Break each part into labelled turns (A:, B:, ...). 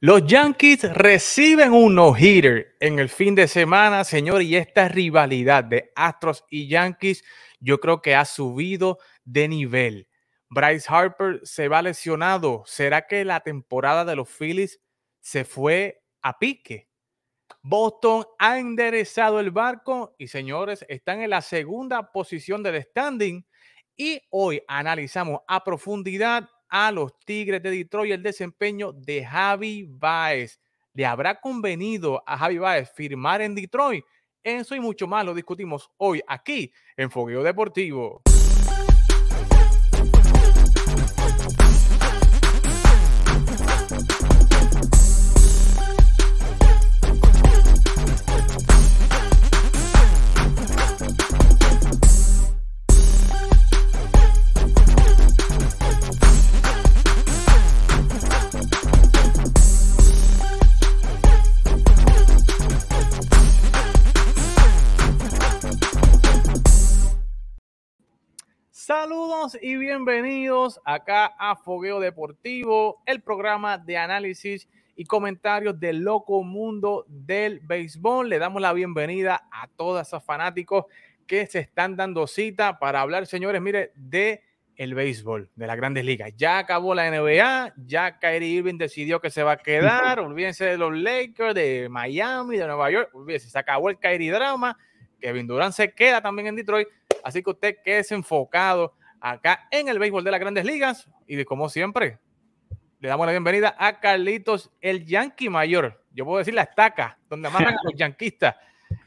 A: Los Yankees reciben un no-hitter en el fin de semana, señor, y esta rivalidad de Astros y Yankees yo creo que ha subido de nivel. Bryce Harper se va lesionado. ¿Será que la temporada de los Phillies se fue a pique? Boston ha enderezado el barco y señores, están en la segunda posición del standing y hoy analizamos a profundidad a los Tigres de Detroit el desempeño de Javi Baez. ¿Le habrá convenido a Javi Baez firmar en Detroit? Eso y mucho más lo discutimos hoy aquí en Fogueo Deportivo. Saludos y bienvenidos acá a Fogueo Deportivo, el programa de análisis y comentarios del loco mundo del béisbol. Le damos la bienvenida a todos esos fanáticos que se están dando cita para hablar, señores, mire, de el béisbol, de las grandes ligas. Ya acabó la NBA, ya Kyrie Irving decidió que se va a quedar, olvídense de los Lakers, de Miami, de Nueva York, olvídense, se acabó el Kyrie drama, Kevin Durant se queda también en Detroit Así que usted quede enfocado acá en el béisbol de las grandes ligas. Y como siempre, le damos la bienvenida a Carlitos, el Yankee mayor. Yo puedo decir la estaca, donde amarran a los yanquistas.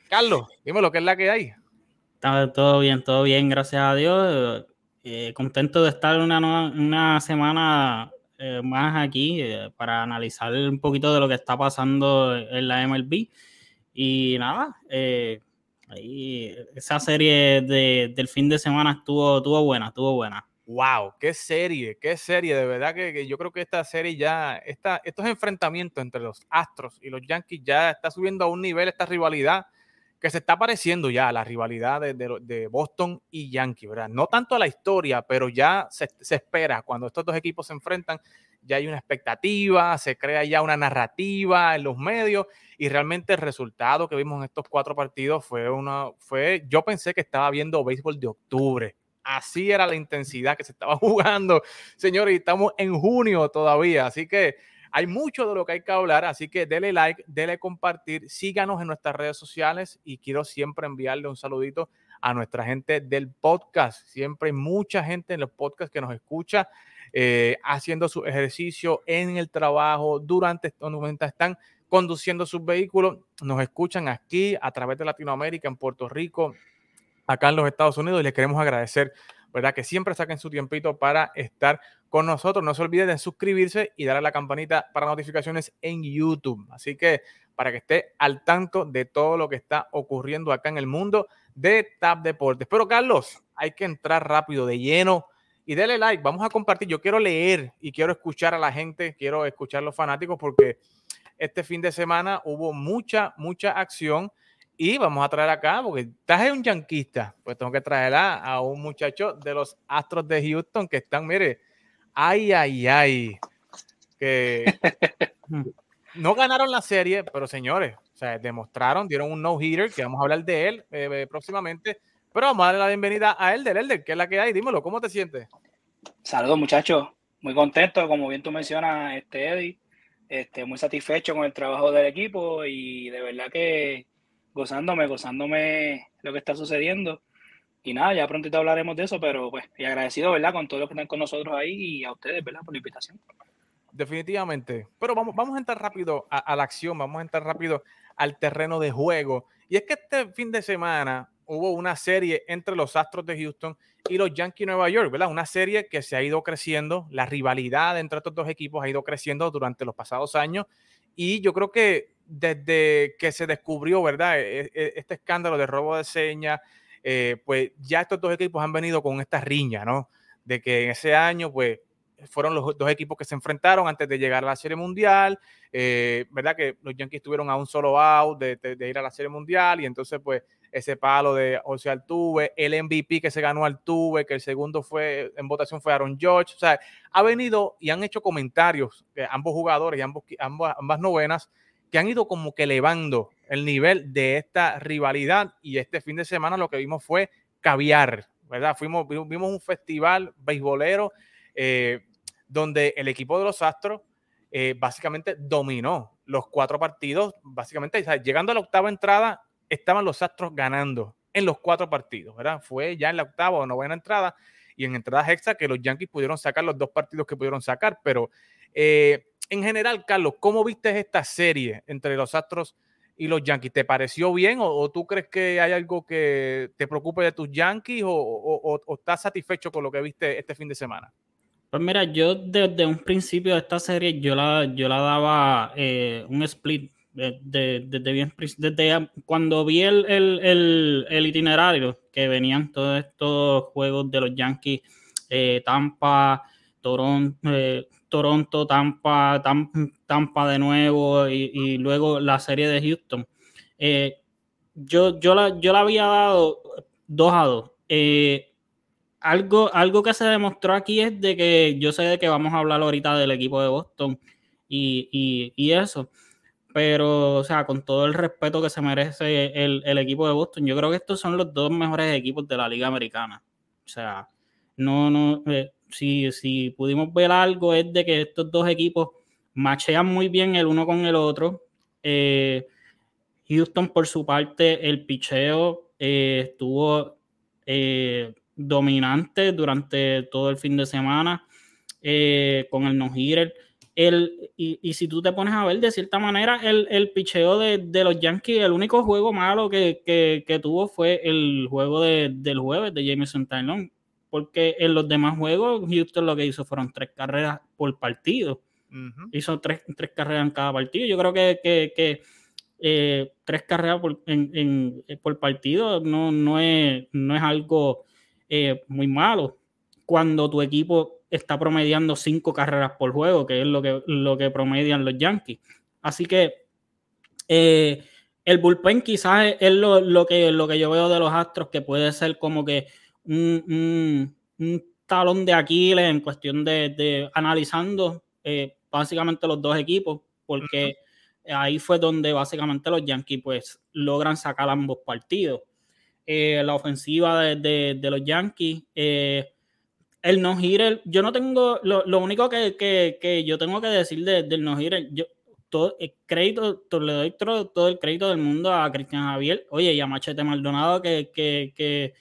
A: Carlos, dime lo que es la que hay.
B: Está todo bien, todo bien, gracias a Dios. Eh, contento de estar una, una semana eh, más aquí eh, para analizar un poquito de lo que está pasando en la MLB. Y nada, Esa serie de, del fin de semana estuvo, estuvo buena, estuvo buena.
A: Wow, qué serie, qué serie. De verdad que, yo creo que esta serie ya, esta, estos enfrentamientos entre los Astros y los Yankees ya está subiendo a un nivel esta rivalidad que se está pareciendo ya a la rivalidad de, de, Boston y Yankees, ¿verdad? No tanto a la historia, pero ya se, se espera cuando estos dos equipos se enfrentan ya hay una expectativa, se crea ya una narrativa en los medios y realmente el resultado que vimos en estos cuatro partidos fue una, fue, yo pensé que estaba viendo béisbol de octubre. Así era la intensidad que se estaba jugando, señores, y estamos en junio todavía, así que hay mucho de lo que hay que hablar, así que dele like, dele compartir, síganos en nuestras redes sociales y quiero siempre enviarle un saludito a nuestra gente del podcast. Siempre hay mucha gente en los podcasts que nos escucha eh, haciendo su ejercicio en el trabajo, durante momentos están conduciendo sus vehículos, nos escuchan aquí a través de Latinoamérica, en Puerto Rico, acá en los Estados Unidos y les queremos agradecer, ¿verdad? Que siempre saquen su tiempito para estar con nosotros. No se olviden de suscribirse y darle a la campanita para notificaciones en YouTube. Así que para que esté al tanto de todo lo que está ocurriendo acá en el mundo de Tap Deportes. Pero Carlos, hay que entrar rápido de lleno y dele like, vamos a compartir. Yo quiero leer y quiero escuchar a la gente, quiero escuchar a los fanáticos porque este fin de semana hubo mucha, mucha acción y vamos a traer acá, porque estás un yanquista, pues tengo que traer a, un muchacho de los Astros de Houston que están, mire, ay, ay, ay, que no ganaron la serie, pero señores, o sea, demostraron, dieron un no-hitter, que vamos a hablar de él eh, próximamente pero vamos a darle la bienvenida a Elder. Elder, ¿qué es la que hay? Dímelo, ¿cómo te sientes?
C: Saludos, muchachos. Muy contento, como bien tú mencionas, este Eddie. Este, muy satisfecho con el trabajo del equipo y de verdad que gozándome, gozándome lo que está sucediendo. Y nada, ya prontito hablaremos de eso, pero pues, y agradecido, ¿verdad? Con todos los que están con nosotros ahí y a ustedes, ¿verdad? Por la invitación.
A: Definitivamente. Pero vamos, vamos a entrar rápido a, a la acción, vamos a entrar rápido al terreno de juego. Y es que este fin de semana hubo una serie entre los Astros de Houston y los Yankees de Nueva York, ¿verdad? Una serie que se ha ido creciendo, la rivalidad entre estos dos equipos ha ido creciendo durante los pasados años y yo creo que desde que se descubrió, ¿verdad? E, e, este escándalo de robo de señas, eh, pues ya estos dos equipos han venido con esta riña, ¿no? De que en ese año, pues fueron los dos equipos que se enfrentaron antes de llegar a la Serie Mundial, eh, ¿verdad? Que los Yankees estuvieron a un solo out de, de, ir a la Serie Mundial y entonces, pues, ese palo de José Altuve, el MVP que se ganó Altuve, que el segundo fue en votación fue Aaron George. O sea, ha venido y han hecho comentarios, eh, ambos jugadores y ambos, ambas novenas, que han ido como que elevando el nivel de esta rivalidad. Y este fin de semana lo que vimos fue caviar, ¿verdad? Fuimos, vimos un festival beisbolero eh, donde el equipo de los Astros eh, básicamente dominó los cuatro partidos, básicamente, llegando a la octava entrada, estaban los Astros ganando en los cuatro partidos, ¿verdad? Fue ya en la octava o novena entrada y en entradas extra que los Yankees pudieron sacar los dos partidos que pudieron sacar, pero eh, en general, Carlos, ¿cómo viste esta serie entre los Astros y los Yankees? ¿Te pareció bien o, tú crees que hay algo que te preocupe de tus Yankees o estás satisfecho con lo que viste este fin de semana?
B: Pues mira, yo desde un principio de esta serie yo la, yo la daba eh, un split desde bien desde cuando vi el, el, itinerario que venían todos estos juegos de los Yankees, eh, Tampa, Toronto, eh, Toronto, Tampa, Tampa, de nuevo y, luego la serie de Houston. yo, yo, la, yo la había dado 2 a 2 algo, algo que se demostró aquí es de que yo sé de que vamos a hablar ahorita del equipo de Boston y, eso, pero, o sea, con todo el respeto que se merece el, equipo de Boston, yo creo que estos son los dos mejores equipos de la Liga Americana. O sea, no, no, eh, si, si pudimos ver algo es de que estos dos equipos machean muy bien el uno con el otro. Eh, Houston, por su parte, el picheo eh, estuvo dominante durante todo el fin de semana con el no-hitter. El, y, si tú te pones a ver, de cierta manera, el, el picheo de, los Yankees, el único juego malo que, tuvo fue el juego del jueves de Jameson Tylon, porque en los demás juegos, Houston lo que hizo fueron tres carreras por partido. Hizo tres, tres, carreras en cada partido. Yo creo que, que, eh, tres carreras por, en, por partido no, no, es, no es algo eh, muy malo cuando tu equipo está promediando cinco carreras por juego, que es lo que, lo que promedian los Yankees. Así que eh, el bullpen quizás es lo, que, lo que yo veo de los Astros, que puede ser como que un, talón de Aquiles en cuestión de, analizando eh, básicamente los dos equipos, porque ahí fue donde básicamente los Yankees pues logran sacar ambos partidos. Eh, la ofensiva de, los Yankees. Eh, el no-hitter, yo no tengo, lo, único que, yo tengo que decir del no-hitter, yo todo el crédito, le doy todo, el crédito del mundo a Cristian Javier, oye, y a Machete Maldonado que, que,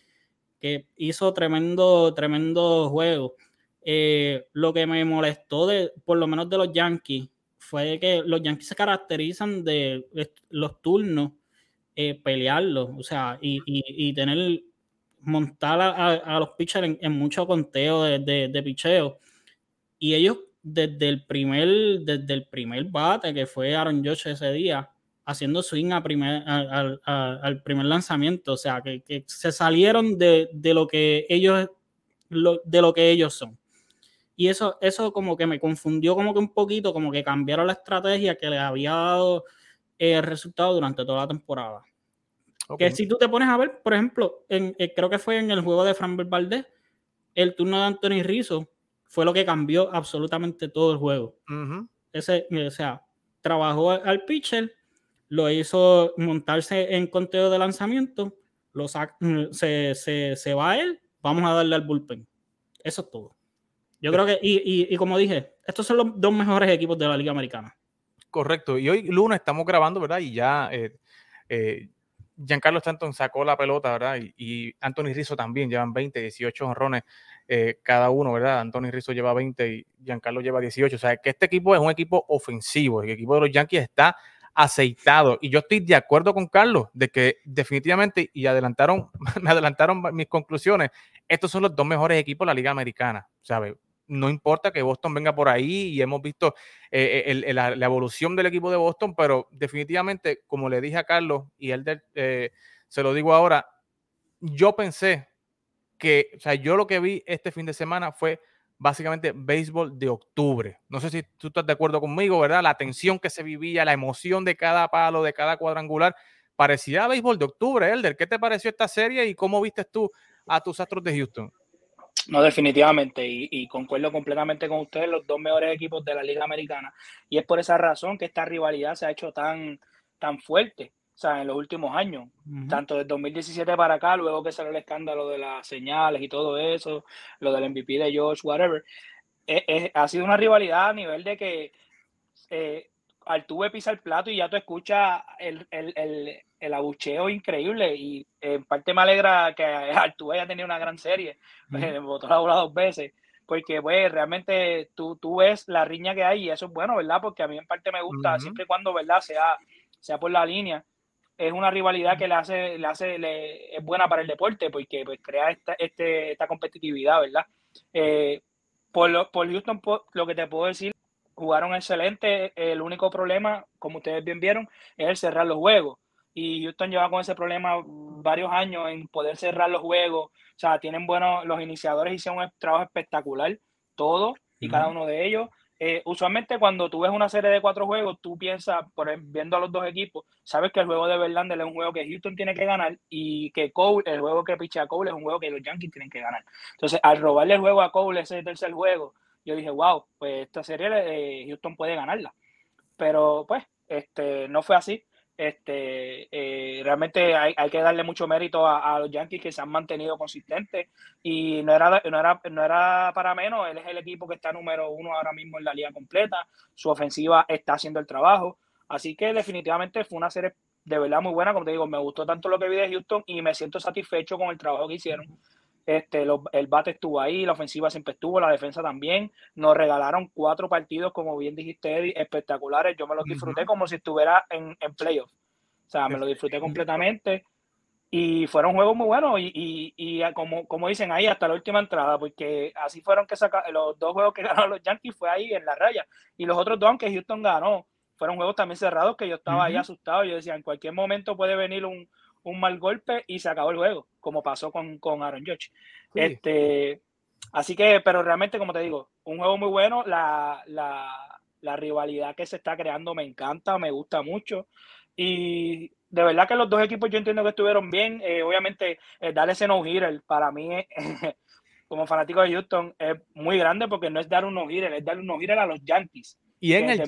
B: hizo tremendo, tremendo juego. Eh, lo que me molestó de, por lo menos de los Yankees, fue que los Yankees se caracterizan de los turnos eh, pelearlo, o sea, y, tener, montar a, los pitchers en, mucho conteo de, de, picheo. Y ellos, desde el primer, desde el primer bate que fue Aaron Josh ese día, haciendo swing a primer, al primer lanzamiento, o sea, que, se salieron de, lo que ellos, de lo que ellos son. Y eso, eso como que me confundió como que un poquito, como que cambiaron la estrategia que le había dado el eh, resultado durante toda la temporada. Que si tú te pones a ver, por ejemplo, en, eh, creo que fue en el juego de Framber Valdez, el turno de Anthony Rizzo fue lo que cambió absolutamente todo el juego. Ese, o sea, trabajó al pitcher, lo hizo montarse en conteo de lanzamiento, lo mm, se, se, se, va a él, vamos a darle al bullpen. Eso es todo. Yo creo que, y, y, como dije, estos son los dos mejores equipos de la Liga Americana.
A: Correcto. Y hoy lunes estamos grabando, ¿verdad? Y ya eh, eh, Giancarlo Stanton sacó la pelota, ¿verdad? Y, Anthony Rizzo también, llevan 20, 18 honrones eh, cada uno, ¿verdad? Anthony Rizzo lleva 20 y Giancarlo lleva 18. O sea, que este equipo es un equipo ofensivo. El equipo de los Yankees está aceitado. Y yo estoy de acuerdo con Carlos de que definitivamente, y adelantaron, me adelantaron mis conclusiones, estos son los dos mejores equipos de la Liga Americana, ¿sabes? No importa que Boston venga por ahí y hemos visto eh, eh, la, evolución del equipo de Boston, pero definitivamente, como le dije a Carlos y él eh, se lo digo ahora, yo pensé que, o sea, yo lo que vi este fin de semana fue básicamente béisbol de octubre. No sé si tú estás de acuerdo conmigo, ¿verdad? La tensión que se vivía, la emoción de cada palo, de cada cuadrangular, parecía béisbol de octubre, Elder. ¿Qué te pareció esta serie y cómo viste tú a tus Astros de Houston?
C: No, definitivamente, y, concuerdo completamente con ustedes, los dos mejores equipos de la Liga Americana. Y es por esa razón que esta rivalidad se ha hecho tan, tan fuerte, o sea, en los últimos años, tanto del 2017 para acá, luego que salió el escándalo de las señales y todo eso, lo del MVP de George, whatever. ha sido una rivalidad a nivel de que eh, Altuve pisa el plato y ya tú escuchas el, el, abucheo increíble y en parte me alegra que Altuve haya tenido una gran serie, votó la bola dos veces, porque pues realmente tú, tú ves la riña que hay y eso es bueno, ¿verdad? Porque a mí en parte me gusta, siempre y cuando, ¿verdad? Sea, sea por la línea, es una rivalidad que le hace, le hace, le, es buena para el deporte porque pues crea esta, este, esta competitividad, ¿verdad? Eh, por, lo, por Houston, lo que te puedo decir jugaron excelente. El único problema, como ustedes bien vieron, es el cerrar los juegos. Y Houston lleva con ese problema varios años en poder cerrar los juegos. O sea, tienen buenos, los iniciadores hicieron un trabajo espectacular, todos y cada uno de ellos. Eh, usualmente cuando tú ves una serie de cuatro juegos, tú piensas, por viendo a los dos equipos, sabes que el juego de Verlander es un juego que Houston tiene que ganar y que Cole, el juego que picha Cole es un juego que los Yankees tienen que ganar. Entonces, al robarle el juego a Cole ese tercer juego, yo dije, wow, pues esta serie eh, Houston puede ganarla. Pero pues, este, no fue así. Este, eh, realmente hay, que darle mucho mérito a, los Yankees que se han mantenido consistentes. Y no era, no, era, no era para menos, él es el equipo que está número uno ahora mismo en la liga completa, su ofensiva está haciendo el trabajo, así que definitivamente fue una serie de verdad muy buena, como te digo, me gustó tanto lo que vi de Houston y me siento satisfecho con el trabajo que hicieron. Este, el bate estuvo ahí, la ofensiva siempre estuvo, la defensa también. Nos regalaron cuatro partidos, como bien dijiste, Eddie, espectaculares. Yo me los disfruté como si estuviera en, en playoff. O sea, me lo disfruté completamente. Y fueron juegos muy buenos. Y, y, como, como dicen ahí, hasta la última entrada, porque así fueron que sacaron los dos juegos que ganaron los Yankees, fue ahí en la raya. Y los otros dos, aunque Houston ganó, fueron juegos también cerrados que yo estaba ahí asustado. Yo decía, en cualquier momento puede venir un, un mal golpe y se acabó el juego, como pasó con, con Aaron Judge. Este, así que, pero realmente, como te digo, un juego muy bueno. La, la, rivalidad que se está creando me encanta, me gusta mucho. Y de verdad que los dos equipos yo entiendo que estuvieron bien. Eh, obviamente, eh, dar ese no-hitter para mí, como fanático de Houston, es muy grande porque no es dar un no-hitter, es dar un no-hitter a los Yankees.
A: Y en el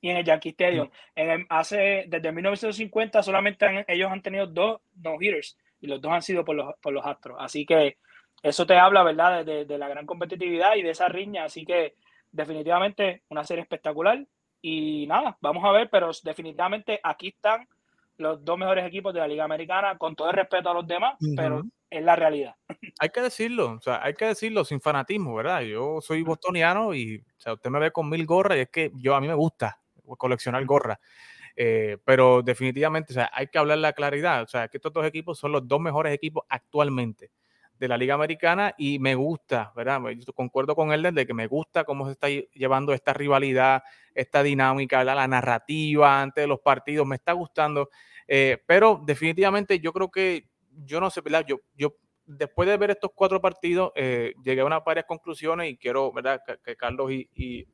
C: y en el Yankee Stadium. En hace, desde 1950 solamente ellos han tenido dos no-hitters y los dos han sido por los, por los Astros. Así que eso te habla, ¿verdad?, de, de, la gran competitividad y de esa riña. Así que definitivamente una serie espectacular. Y nada, vamos a ver, pero definitivamente aquí están los dos mejores equipos de la Liga Americana, con todo el respeto a los demás, pero es la realidad.
A: Hay que decirlo, o sea, hay que decirlo sin fanatismo, ¿verdad? Yo soy bostoniano y, o sea, usted me ve con mil gorras y es que yo a mí me gusta coleccionar gorras. Eh, pero definitivamente, o sea, hay que hablar la claridad. O sea, que estos dos equipos son los dos mejores equipos actualmente de la Liga Americana y me gusta, ¿verdad? Yo concuerdo con él de que me gusta cómo se está llevando esta rivalidad, esta dinámica, la narrativa antes de los partidos, me está gustando. Eh, pero definitivamente yo creo que, yo no sé, ¿verdad? Yo, yo después de ver estos cuatro partidos, eh, llegué a unas varias conclusiones y quiero, ¿verdad? Que, Carlos y y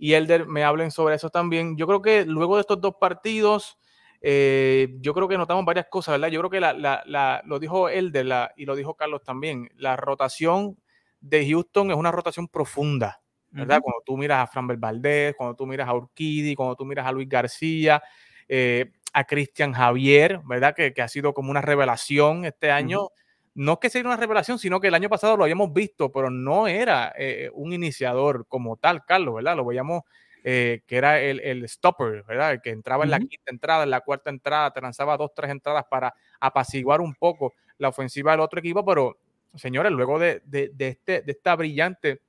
A: Elder me hablen sobre eso también. Yo creo que luego de estos dos partidos, eh, yo creo que notamos varias cosas, ¿verdad? Yo creo que la, lo dijo Elder y lo dijo Carlos también, la rotación de Houston es una rotación profunda, ¿verdad? Cuando tú miras a Fran Valdez, cuando tú miras a Urquidi, cuando tú miras a Luis García, eh, a Cristian Javier, ¿verdad? Que, ha sido como una revelación este año no es que sea una revelación, sino que el año pasado lo habíamos visto, pero no era eh, un iniciador como tal, Carlos, ¿verdad? Lo veíamos eh, que era el, stopper, ¿verdad? El que entraba en la quinta entrada, en la cuarta entrada, te lanzaba dos, tres entradas para apaciguar un poco la ofensiva del otro equipo, pero señores, luego de, este, de esta brillante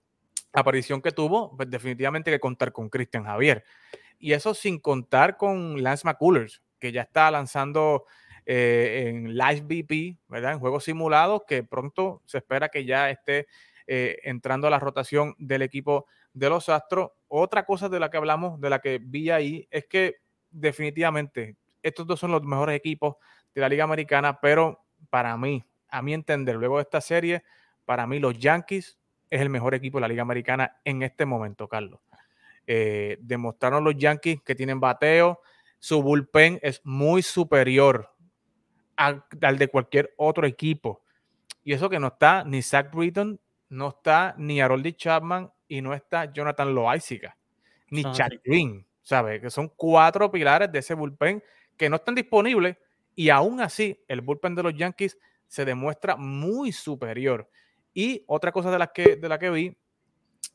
A: aparición que tuvo, pues definitivamente hay que contar con Cristian Javier. Y eso sin contar con Lance McCullers, que ya está lanzando eh, en Live BP, ¿verdad? En juegos simulados, que pronto se espera que ya esté eh, entrando a la rotación del equipo de los Astros. Otra cosa de la que hablamos, de la que vi ahí, es que definitivamente estos dos son los mejores equipos de la Liga Americana, pero para mí, a mi entender, luego de esta serie, para mí los Yankees es el mejor equipo de la Liga Americana en este momento, Carlos. Eh, demostraron los Yankees que tienen bateo, su bullpen es muy superior al, de cualquier otro equipo. Y eso que no está ni Zach Britton, no está ni Haroldy Chapman y no está Jonathan Loaiziga, ni Chad Green, ¿sabes? Que son cuatro pilares de ese bullpen que no están disponibles y aún así el bullpen de los Yankees se demuestra muy superior. Y otra cosa de la que, de la que vi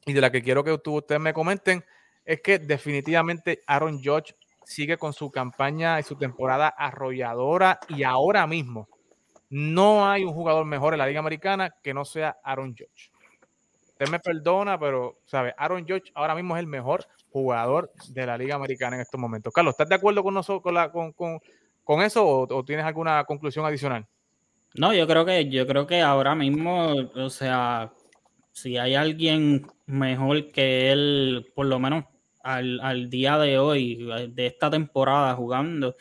A: y de la que quiero que ustedes me comenten es que definitivamente Aaron Judge sigue con su campaña y su temporada arrolladora y ahora mismo no hay un jugador mejor en la Liga Americana que no sea Aaron Judge. Usted me perdona, pero, ¿sabe? Aaron Judge ahora mismo es el mejor jugador de la Liga Americana en estos momentos. Carlos, ¿estás de acuerdo con nosotros con, la, con, con, eso o, tienes alguna conclusión adicional?
B: No, yo creo que, yo creo que ahora mismo, o sea, si hay alguien mejor que él, por lo menos al, día de hoy, de esta temporada jugando,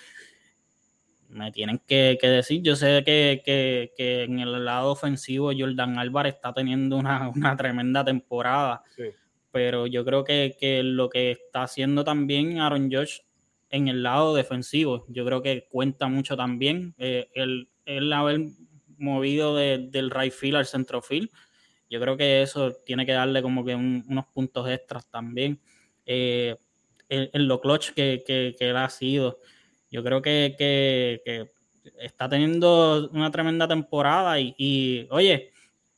B: me tienen que, decir, yo sé que, en el lado ofensivo Jordan Álvarez está teniendo una, tremenda temporada, pero yo creo que, lo que está haciendo también Aaron Josh en el lado defensivo, yo creo que cuenta mucho también eh, el, haber movido del right field al centrofield, yo creo que eso tiene que darle como que unos puntos extras también eh, en, lo clutch que, que, él ha sido. Yo creo que, está teniendo una tremenda temporada y, oye,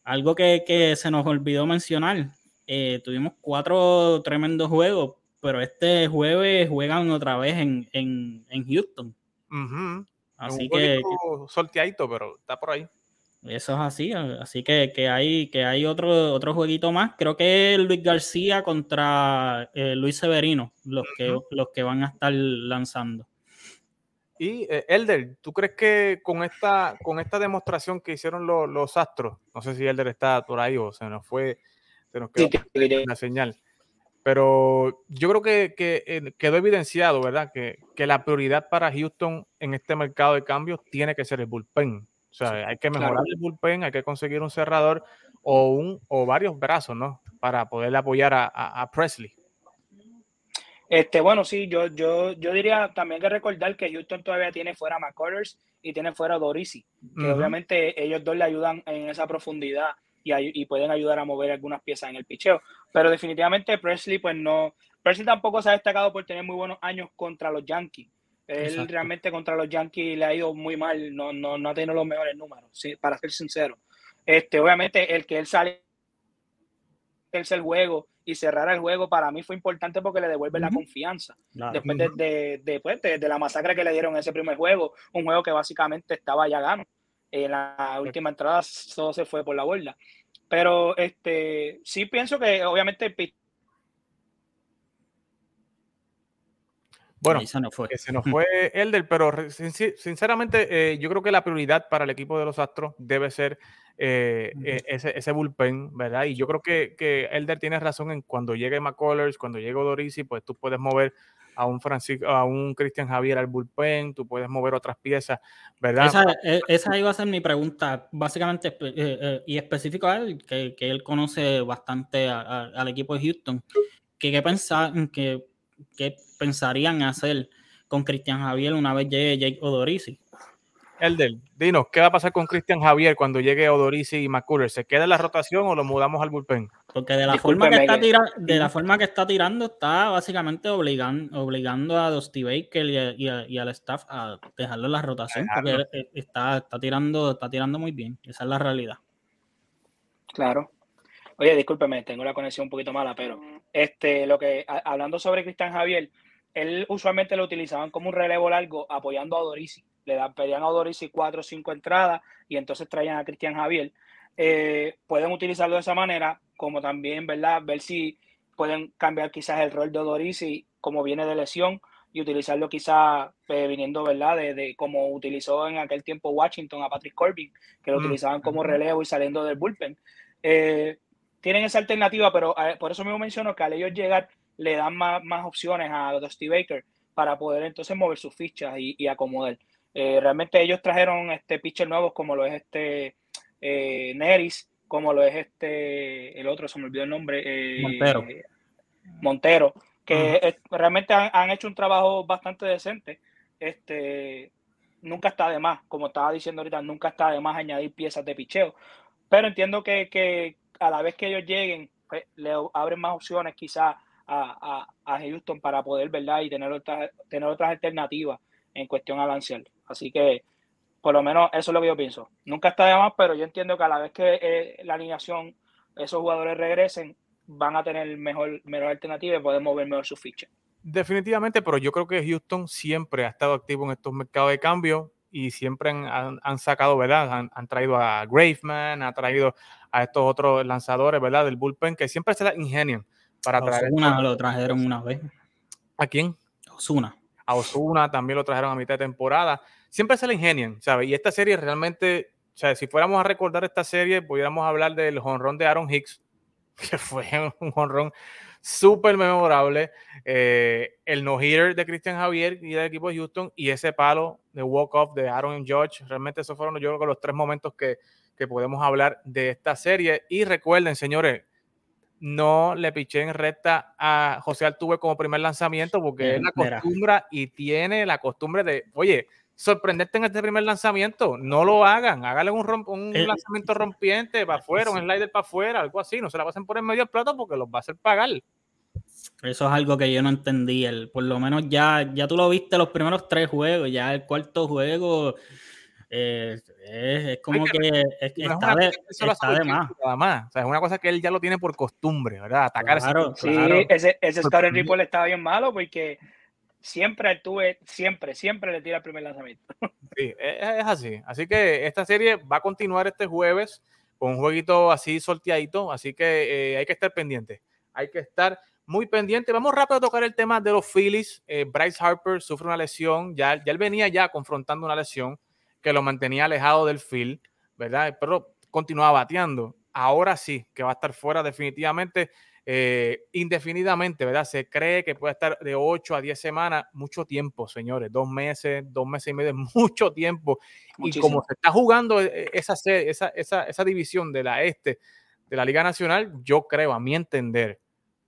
B: algo que, se nos olvidó mencionar, eh, tuvimos cuatro tremendos juegos, pero este jueves juegan otra vez en, en, Houston.
A: Así que... Sorteadito, pero está por ahí.
B: Eso es así, así que, hay, que hay otro, otro jueguito más. Creo que Luis García contra eh, Luis Severino, los, que, los que van a estar lanzando.
A: Y eh, Elder, ¿tú crees que con esta, con esta demostración que hicieron los Astros, no sé si Elder está por ahí o se nos fue, se nos quedó la señal, pero yo creo que, eh, quedó evidenciado, ¿verdad? Que, que la prioridad para Houston en este mercado de cambios tiene que ser el bullpen sea, hay que mejorar el bullpen, hay que conseguir un cerrador o, un, o varios brazos, ¿no? Para poder apoyar a, Presley.
C: Este, bueno, sí, yo, yo, yo diría también que recordar que Houston todavía tiene fuera a McCullers y tiene fuera a Dorisi, que obviamente ellos dos le ayudan en esa profundidad y, y, pueden ayudar a mover algunas piezas en el picheo. Pero definitivamente Presley, pues no, Presley tampoco se ha destacado por tener muy buenos años contra los Yankees. Él realmente contra los Yankees le ha ido muy mal, no, no, no ha tenido los mejores números, para ser sincero. Este, obviamente, el que él sale el juego y cerrar el juego para mí fue importante porque le devuelve la confianza. Después de, pues, de, de, la masacre que le dieron en ese primer juego, un juego que básicamente estaba ya gano. En la última entrada todo se fue por la borda. Pero este sí pienso que obviamente
A: Bueno, se nos fue. se nos fue Elder, pero sinceramente eh, yo creo que la prioridad para el equipo de los Astros debe ser eh, eh, ese, bullpen, ¿verdad? Y yo creo que, que Elder tiene razón en cuando llegue McCullers, cuando llegue Dorisi, pues tú puedes mover a un Francisco, a un Cristian Javier al bullpen, tú puedes mover otras piezas, ¿verdad?
B: Esa, e, esa iba a ser mi pregunta, básicamente, y específico a él, que, que él conoce bastante al equipo de Houston. ¿Qué, qué pensar, que qué pensarían hacer con Cristian Javier una vez llegue Jake Odorisi.
A: Elder, dinos, ¿qué va a pasar con Cristian Javier cuando llegue Odorisi y McCuller? ¿Se queda en la rotación o lo mudamos al bullpen?
B: Porque de la, forma que, está de la forma que está tirando, está básicamente obligando, obligando a Dusty Baker y, al staff a dejarlo en la rotación, porque está, está, tirando, está tirando muy bien. Esa es la realidad.
C: Claro. Oye, discúlpeme, tengo la conexión un poquito mala, pero este, lo que, hablando sobre Cristian Javier, él usualmente lo utilizaban como un relevo largo apoyando a Dorisi. Le dan, pedían a Dorisi cuatro o cinco entradas y entonces traían a Cristian Javier. Eh, pueden utilizarlo de esa manera, como también, ¿verdad? Ver si pueden cambiar quizás el rol de Dorisi como viene de lesión y utilizarlo quizás eh, viniendo, ¿verdad? De, como utilizó en aquel tiempo Washington a Patrick Corbin, que lo mm. utilizaban como relevo y saliendo del bullpen. Eh, tienen esa alternativa, pero por eso mismo menciono que al ellos llegar le dan más, opciones a Dusty Baker para poder entonces mover sus fichas y, acomodar. Eh, realmente ellos trajeron este pitcher nuevos como lo es este eh, Neris, como lo es este, el otro, se me olvidó el nombre.
B: Eh, Montero.
C: Montero. que realmente han, hecho un trabajo bastante decente. Este, nunca está de más, como estaba diciendo ahorita, nunca está de más añadir piezas de picheo. Pero entiendo que, a la vez que ellos lleguen, pues, le abren más opciones quizás a, Houston para poder, ¿verdad? Y tener, tener otras alternativas en cuestión a lanzar. Así que, por lo menos, eso es lo que yo pienso. Nunca está de más, pero yo entiendo que a la vez que eh, la alineación, esos jugadores regresen, van a tener mejor, mejor alternativa y podemos ver mejor su ficha.
A: Definitivamente, pero yo creo que Houston siempre ha estado activo en estos mercados de cambio y siempre han, sacado, ¿verdad? Han, traído a Graveman, han traído a estos otros lanzadores, ¿verdad? Del bullpen, que siempre se la ingenian para traer.
B: Osuna lo trajeron una vez.
A: ¿A quién?
B: Osuna.
A: A Osuna también lo trajeron a mitad de temporada. Siempre se la ingenian, ¿sabes? Y esta serie realmente, o sea, si fuéramos a recordar esta serie, pudiéramos hablar del jonrón de Aaron Hicks, que fue un honrón súper memorable. Eh, el no-hitter de Christian Javier y del equipo de Houston y ese palo de walk-off de Aaron George. Realmente esos fueron yo creo que los tres momentos que, que podemos hablar de esta serie. Y recuerden, señores, no le piché en recta a José Altuve como primer lanzamiento porque es la costumbre y tiene la costumbre de, oye, sorprenderte en este primer lanzamiento, no lo hagan, hágale un, un eh, lanzamiento rompiente para afuera, un slider para afuera, algo así, no se la pasen por en medio del plato porque los va a hacer pagar.
B: Eso es algo que yo no entendí, el, por lo menos ya, ya tú lo viste los primeros tres juegos, ya el cuarto juego eh, es, como que, está, de, está de más.
A: más. O sea, es una cosa que él ya lo tiene por costumbre, ¿verdad? Atacar
C: claro, sí, ese, ese Starter Ripple estaba bien malo porque siempre tuve, siempre, siempre le tira el primer lanzamiento.
A: Sí, es, así. Así que esta serie va a continuar este jueves con un jueguito así sorteadito, así que eh, hay que estar pendiente. Hay que estar muy pendiente. Vamos rápido a tocar el tema de los Phillies. Eh, Bryce Harper sufre una lesión, ya, ya él venía ya confrontando una lesión que lo mantenía alejado del field, ¿verdad? Pero continuaba bateando. Ahora sí, que va a estar fuera definitivamente. Eh, indefinidamente, ¿verdad? Se cree que puede estar de 8 a 10 semanas, mucho tiempo, señores, dos meses, dos meses y medio, mucho tiempo. Y como se está jugando e, esa, esa, esa, esa división de la este de la Liga Nacional, yo creo, a mi entender,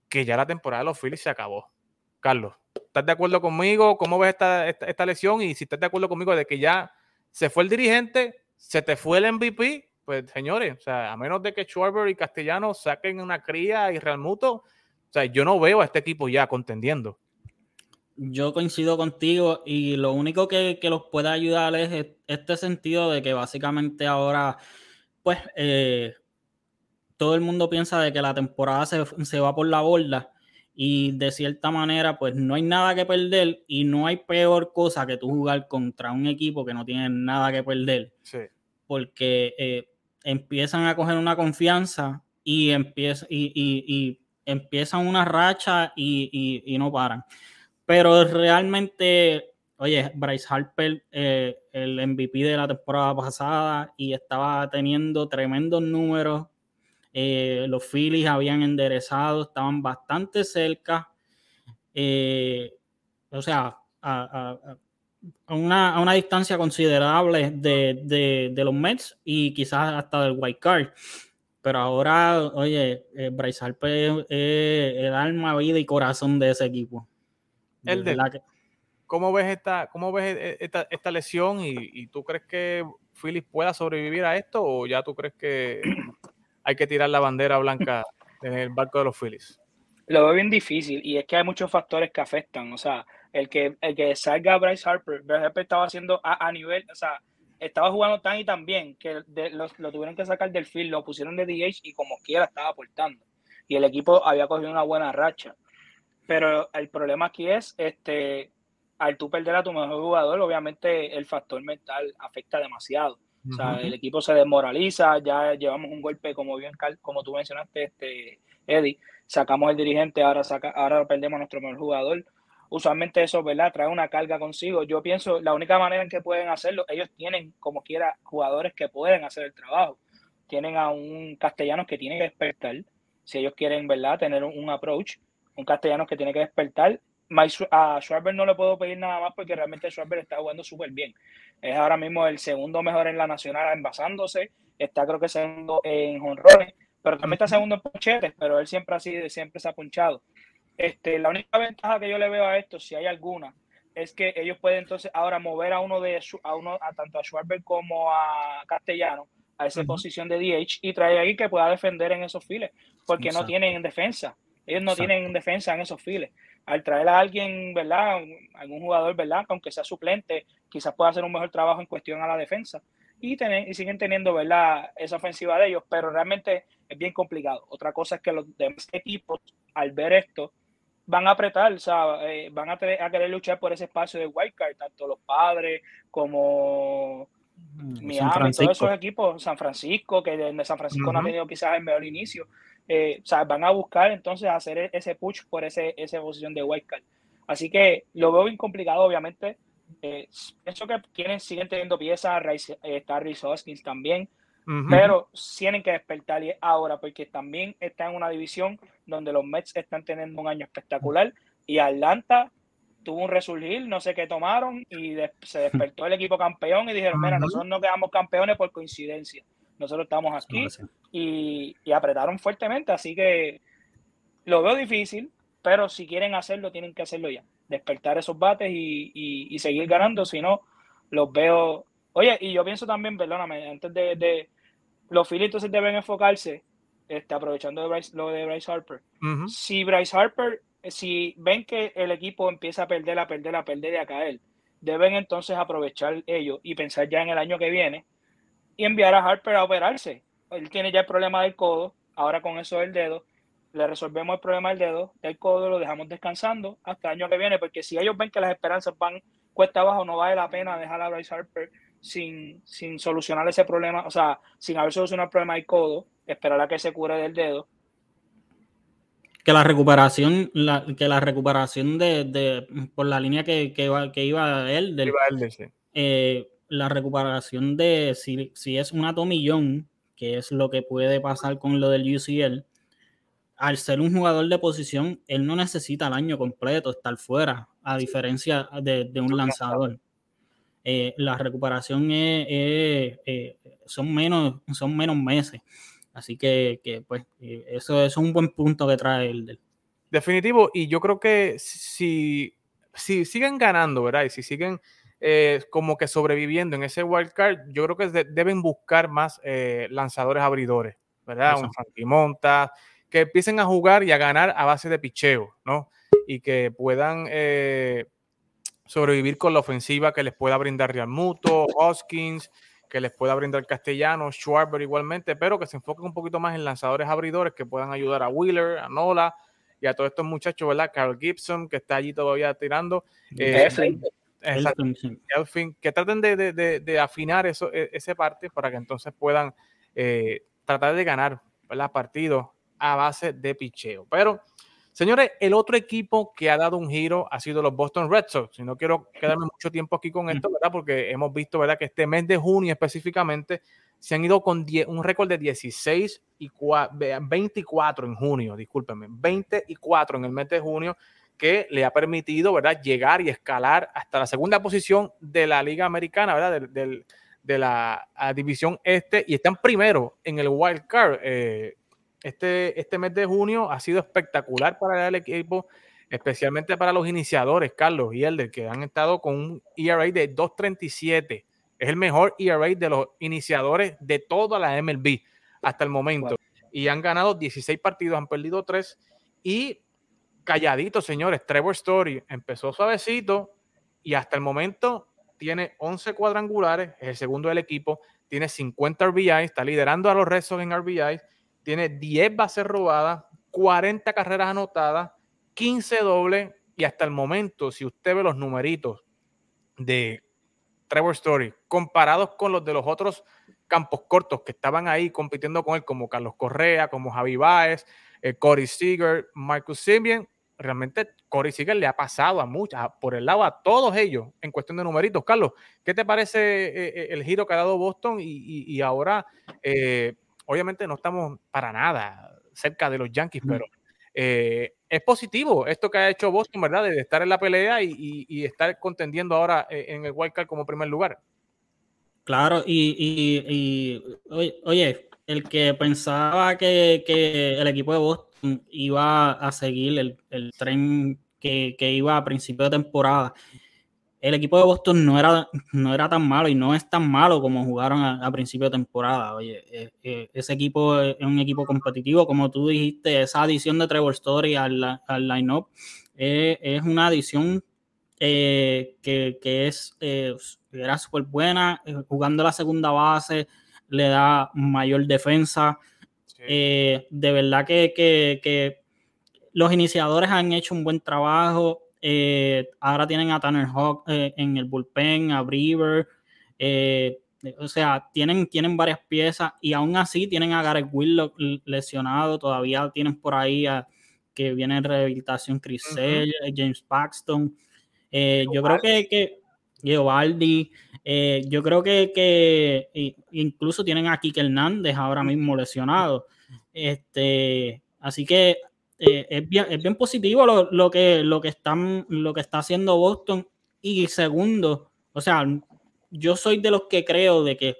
A: que ya la temporada de los Phillies se acabó. Carlos, ¿estás de acuerdo conmigo? ¿Cómo ves esta, esta, esta lesión? Y si estás de acuerdo conmigo de que ya se fue el dirigente, se te fue el MVP, pues señores, o sea, a menos de que Schwarber y Castellanos saquen una cría y Real Muto, o sea, yo no veo a este equipo ya contendiendo.
B: Yo coincido contigo y lo único que, los puede ayudar es este sentido de que básicamente ahora, pues, eh, todo el mundo piensa de que la temporada se, se va por la borda y de cierta manera pues no hay nada que perder y no hay peor cosa que tú jugar contra un equipo que no tiene nada que perder. Sí. Porque eh, empiezan a coger una confianza y, empieza, y, empiezan una racha y, no paran. Pero realmente, oye, Bryce Harper, eh, el MVP de la temporada pasada, y estaba teniendo tremendos números. Eh, los Phillies habían enderezado, estaban bastante cerca. Eh, o sea, a, a una, distancia considerable de, los Mets y quizás hasta del White Card. Pero ahora, oye, eh, Bryce Harper es el alma, vida y corazón de ese equipo.
A: El de, ¿Cómo ves esta, cómo ves e, esta, esta lesión y, tú crees que Phillips pueda sobrevivir a esto o ya tú crees que hay que tirar la bandera blanca en el barco de los Phillies?
C: Lo veo bien difícil y es que hay muchos factores que afectan. O sea, el que, el que salga Bryce Harper, Bryce Harper estaba haciendo a, nivel, o sea, estaba jugando tan y tan bien que lo, tuvieron que sacar del field, lo pusieron de DH y como quiera estaba aportando. Y el equipo había cogido una buena racha. Pero el problema aquí es, este, al tú perder a tu mejor jugador, obviamente el factor mental afecta demasiado. O sea, el equipo se desmoraliza, ya llevamos un golpe, como bien como tú mencionaste, este, Eddie, sacamos el dirigente, ahora, saca, ahora perdemos a nuestro mejor jugador usualmente eso, ¿verdad? Trae una carga consigo. Yo pienso, la única manera en que pueden hacerlo, ellos tienen como quiera jugadores que pueden hacer el trabajo. Tienen a un castellano que tiene que despertar, si ellos quieren, ¿verdad? Tener un, approach, un castellano que tiene que despertar. A Schwarber no le puedo pedir nada más porque realmente Schwarber está jugando súper bien. Es ahora mismo el segundo mejor en la nacional envasándose. Está creo que segundo en jonrones, pero también está segundo en ponchetes, pero él siempre ha sido, siempre se ha punchado. Este, la única ventaja que yo le veo a esto, si hay alguna, es que ellos pueden entonces ahora mover a uno de a uno a tanto a Schwarber como a Castellano a esa posición de DH y traer a alguien que pueda defender en esos files, porque no tienen defensa. Ellos no tienen defensa en esos files. Al traer a alguien, ¿verdad? Algún jugador, ¿verdad? Aunque sea suplente, quizás pueda hacer un mejor trabajo en cuestión a la defensa. Y, tener, y siguen teniendo, ¿verdad? Esa ofensiva de ellos, pero realmente es bien complicado. Otra cosa es que los demás equipos, al ver esto, van a apretar, o sea, eh, van a, a, querer luchar por ese espacio de wildcard, tanto los padres como mm, Miami, todos esos equipos, San Francisco, que de San Francisco no ha tenido quizás el mejor inicio, eh, o sea, van a buscar entonces hacer e-, ese push por ese, esa posición de wildcard. Así que lo veo bien complicado, obviamente. Eh, pienso que tienen, siguen teniendo piezas, está Rhys Hoskins también, pero tienen que despertar ahora porque también está en una división donde los Mets están teniendo un año espectacular y Atlanta tuvo un resurgir, no sé qué tomaron y se despertó el equipo campeón y dijeron, mira, nosotros no quedamos campeones por coincidencia, nosotros estamos aquí y, apretaron fuertemente, así que lo veo difícil, pero si quieren hacerlo, tienen que hacerlo ya, despertar esos bates y, seguir ganando, si no, los veo... Oye, y yo pienso también, perdóname, antes de, los filitos deben enfocarse, este, aprovechando lo de Bryce Harper. Si Bryce Harper, si ven que el equipo empieza a perder, a perder, a perder y a caer, deben entonces aprovechar ello y pensar ya en el año que viene y enviar a Harper a operarse. Él tiene ya el problema del codo, ahora con eso del dedo, le resolvemos el problema del dedo, del codo, lo dejamos descansando hasta el año que viene, porque si ellos ven que las esperanzas van cuesta abajo, no vale la pena dejar a Bryce Harper sin, sin solucionar ese problema, o sea, sin haber solucionado el problema del codo, esperar a que se cure del dedo.
B: Que la recuperación, la, que la recuperación de, de, por la línea que, que, iba, que iba él, del, eh, la recuperación de si, si es un atomillón, que es lo que puede pasar con lo del UCL, al ser un jugador de posición, él no necesita el año completo estar fuera, a diferencia de, de un lanzador. Eh, la recuperación es, son, menos, son menos meses. Así que, pues, eh, eso, es un buen punto que trae el del.
A: Definitivo, y yo creo que si, si siguen ganando, ¿verdad? Y si siguen eh, como que sobreviviendo en ese wild card, yo creo que deben buscar más lanzadores abridores, ¿verdad? Un Frankie que empiecen a jugar y a ganar a base de picheo, ¿no? Y que puedan sobrevivir con la ofensiva que les pueda brindar Real Muto, Hoskins, que les pueda brindar Castellano, Schwarber igualmente, pero que se enfoquen un poquito más en lanzadores abridores que puedan ayudar a Wheeler, a Nola y a todos estos muchachos, ¿verdad? Carl Gibson, que está allí todavía tirando. Eh, que traten de, afinar eso, e, ese parte para que entonces puedan eh, tratar de ganar ¿verdad? partidos a base de picheo. Pero Señores, el otro equipo que ha dado un giro ha sido los Boston Red Sox. Y no quiero quedarme mucho tiempo aquí con esto, ¿verdad? Porque hemos visto, ¿verdad? Que este mes de junio específicamente se han ido con un récord de 16 y 24 en junio, discúlpenme, 24 en el mes de junio, que le ha permitido, ¿verdad? Llegar y escalar hasta la segunda posición de la Liga Americana, ¿verdad? de la división este y están primero en el wild card. Eh, este, este mes de junio ha sido espectacular para el equipo, especialmente para los iniciadores, Carlos y Elder, que han estado con un ERA de 2.37. Es el mejor ERA de los iniciadores de toda la MLB hasta el momento. Y han ganado 16 partidos, han perdido 3. Y calladito, señores, Trevor Story empezó suavecito y hasta el momento tiene 11 cuadrangulares, es el segundo del equipo, tiene 50 RBIs, está liderando a los Red Sox en RBIs tiene 10 bases robadas, 40 carreras anotadas, 15 dobles y hasta el momento, si usted ve los numeritos de Trevor Story comparados con los de los otros campos cortos que estaban ahí compitiendo con él, como Carlos Correa, como Javi Baez, eh, Corey Seager, Marcus Simeon, realmente Corey Seager le ha pasado a muchas, por el lado a todos ellos en cuestión de numeritos. Carlos, ¿qué te parece eh, eh, el giro que ha dado Boston y, ahora obviamente no estamos para nada cerca de los Yankees, pero eh, es positivo esto que ha hecho Boston, ¿verdad? De estar en la pelea y, estar contendiendo ahora eh, en el Wild Card como primer lugar.
B: Claro, y, oye, el que pensaba que, el equipo de Boston iba a seguir el, el tren que, que, iba a principio de temporada. El equipo de Boston no era, no era tan malo y no es tan malo como jugaron a, principio de temporada. Oye, eh, eh, ese equipo es un equipo competitivo, como tú dijiste, esa adición de Trevor Story al, al line-up eh, es una adición que, que, es, era súper buena, jugando la segunda base, le da mayor defensa. de verdad que, que, que los iniciadores han hecho un buen trabajo. Eh, ahora tienen a Tanner Hawk eh, en el bullpen, a Brewer. Eh, o sea, tienen, tienen varias piezas y aún así tienen a Gareth Willock lesionado. Todavía tienen por ahí a, que viene en rehabilitación Chris James Paxton. yo creo que, que Geovaldi, yo creo que, incluso tienen a Kike Hernández ahora mismo lesionado. Este, así que eh, es, bien, positivo lo, que, lo, que están, lo que está haciendo Boston. Y segundo, o sea, yo soy de los que creo de que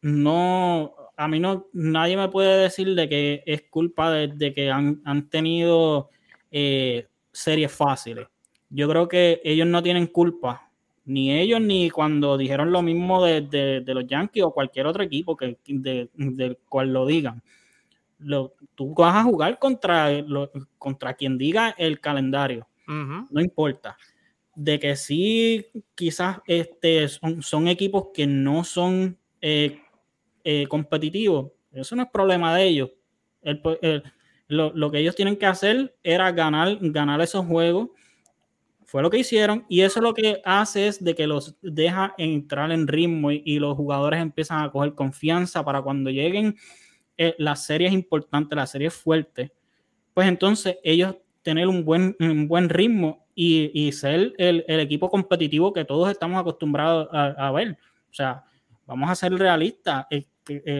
B: no, a mí no, nadie me puede decir de que es culpa de, que han, tenido eh, series fáciles. Yo creo que ellos no tienen culpa, ni ellos ni cuando dijeron lo mismo de, los Yankees o cualquier otro equipo que, del cual lo digan tú vas a jugar contra, contra quien diga el calendario, no importa. De que sí, quizás este, son, equipos que no son eh, eh, competitivos, eso no es problema de ellos. lo, que ellos tienen que hacer era ganar, ganar esos juegos. Fue lo que hicieron y eso lo que hace es de que los deja entrar en ritmo y los jugadores empiezan a coger confianza para cuando lleguen eh, las series importantes, las series fuertes, pues entonces ellos tener un buen, un buen ritmo y, ser el, el, equipo competitivo que todos estamos acostumbrados a, ver. O sea, vamos a ser realistas. El,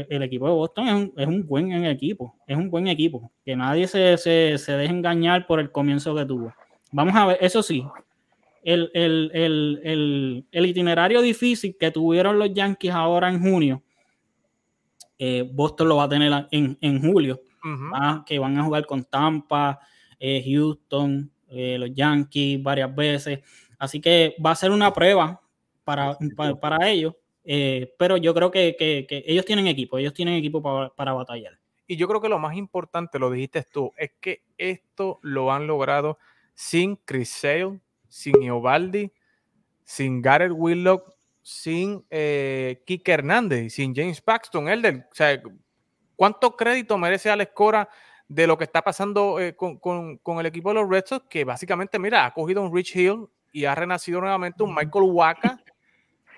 B: el, equipo de Boston es un, es un, buen equipo, es un buen equipo. Que nadie se, se, se deje engañar por el comienzo que tuvo. Vamos a ver, eso sí, el, el, el, itinerario difícil que tuvieron los Yankees ahora en junio eh, Boston lo va a tener en, julio, que van a jugar con Tampa, eh, Houston, eh, los Yankees varias veces. Así que va a ser una prueba para, para, ellos, pero yo creo que, ellos tienen equipo, ellos tienen equipo para, batallar.
A: Y yo creo que lo más importante, lo dijiste tú, es que esto lo han logrado sin Chris Sale, sin Eovaldi, sin Garrett Willock, sin eh, Kike Hernández sin James Paxton. Elder, o sea, ¿cuánto crédito merece Alex Cora de lo que está pasando eh, con, el equipo de los Red Sox? Que básicamente, mira, ha cogido un Rich Hill y ha renacido nuevamente un Michael Waka,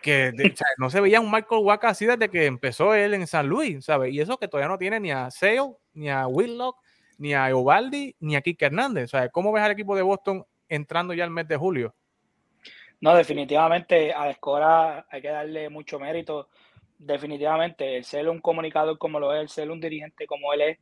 A: que no se veía un Michael Waka así desde que empezó él en San Luis, ¿sabes? Y eso que todavía no tiene ni a Sale, ni a Whitlock, ni a Eovaldi, ni a Kike Hernández. O sea, ¿cómo ves al equipo de Boston entrando ya al mes de julio?
C: No, definitivamente a Escora hay que darle mucho mérito. Definitivamente, el ser un comunicador como lo es, el ser un dirigente como él es,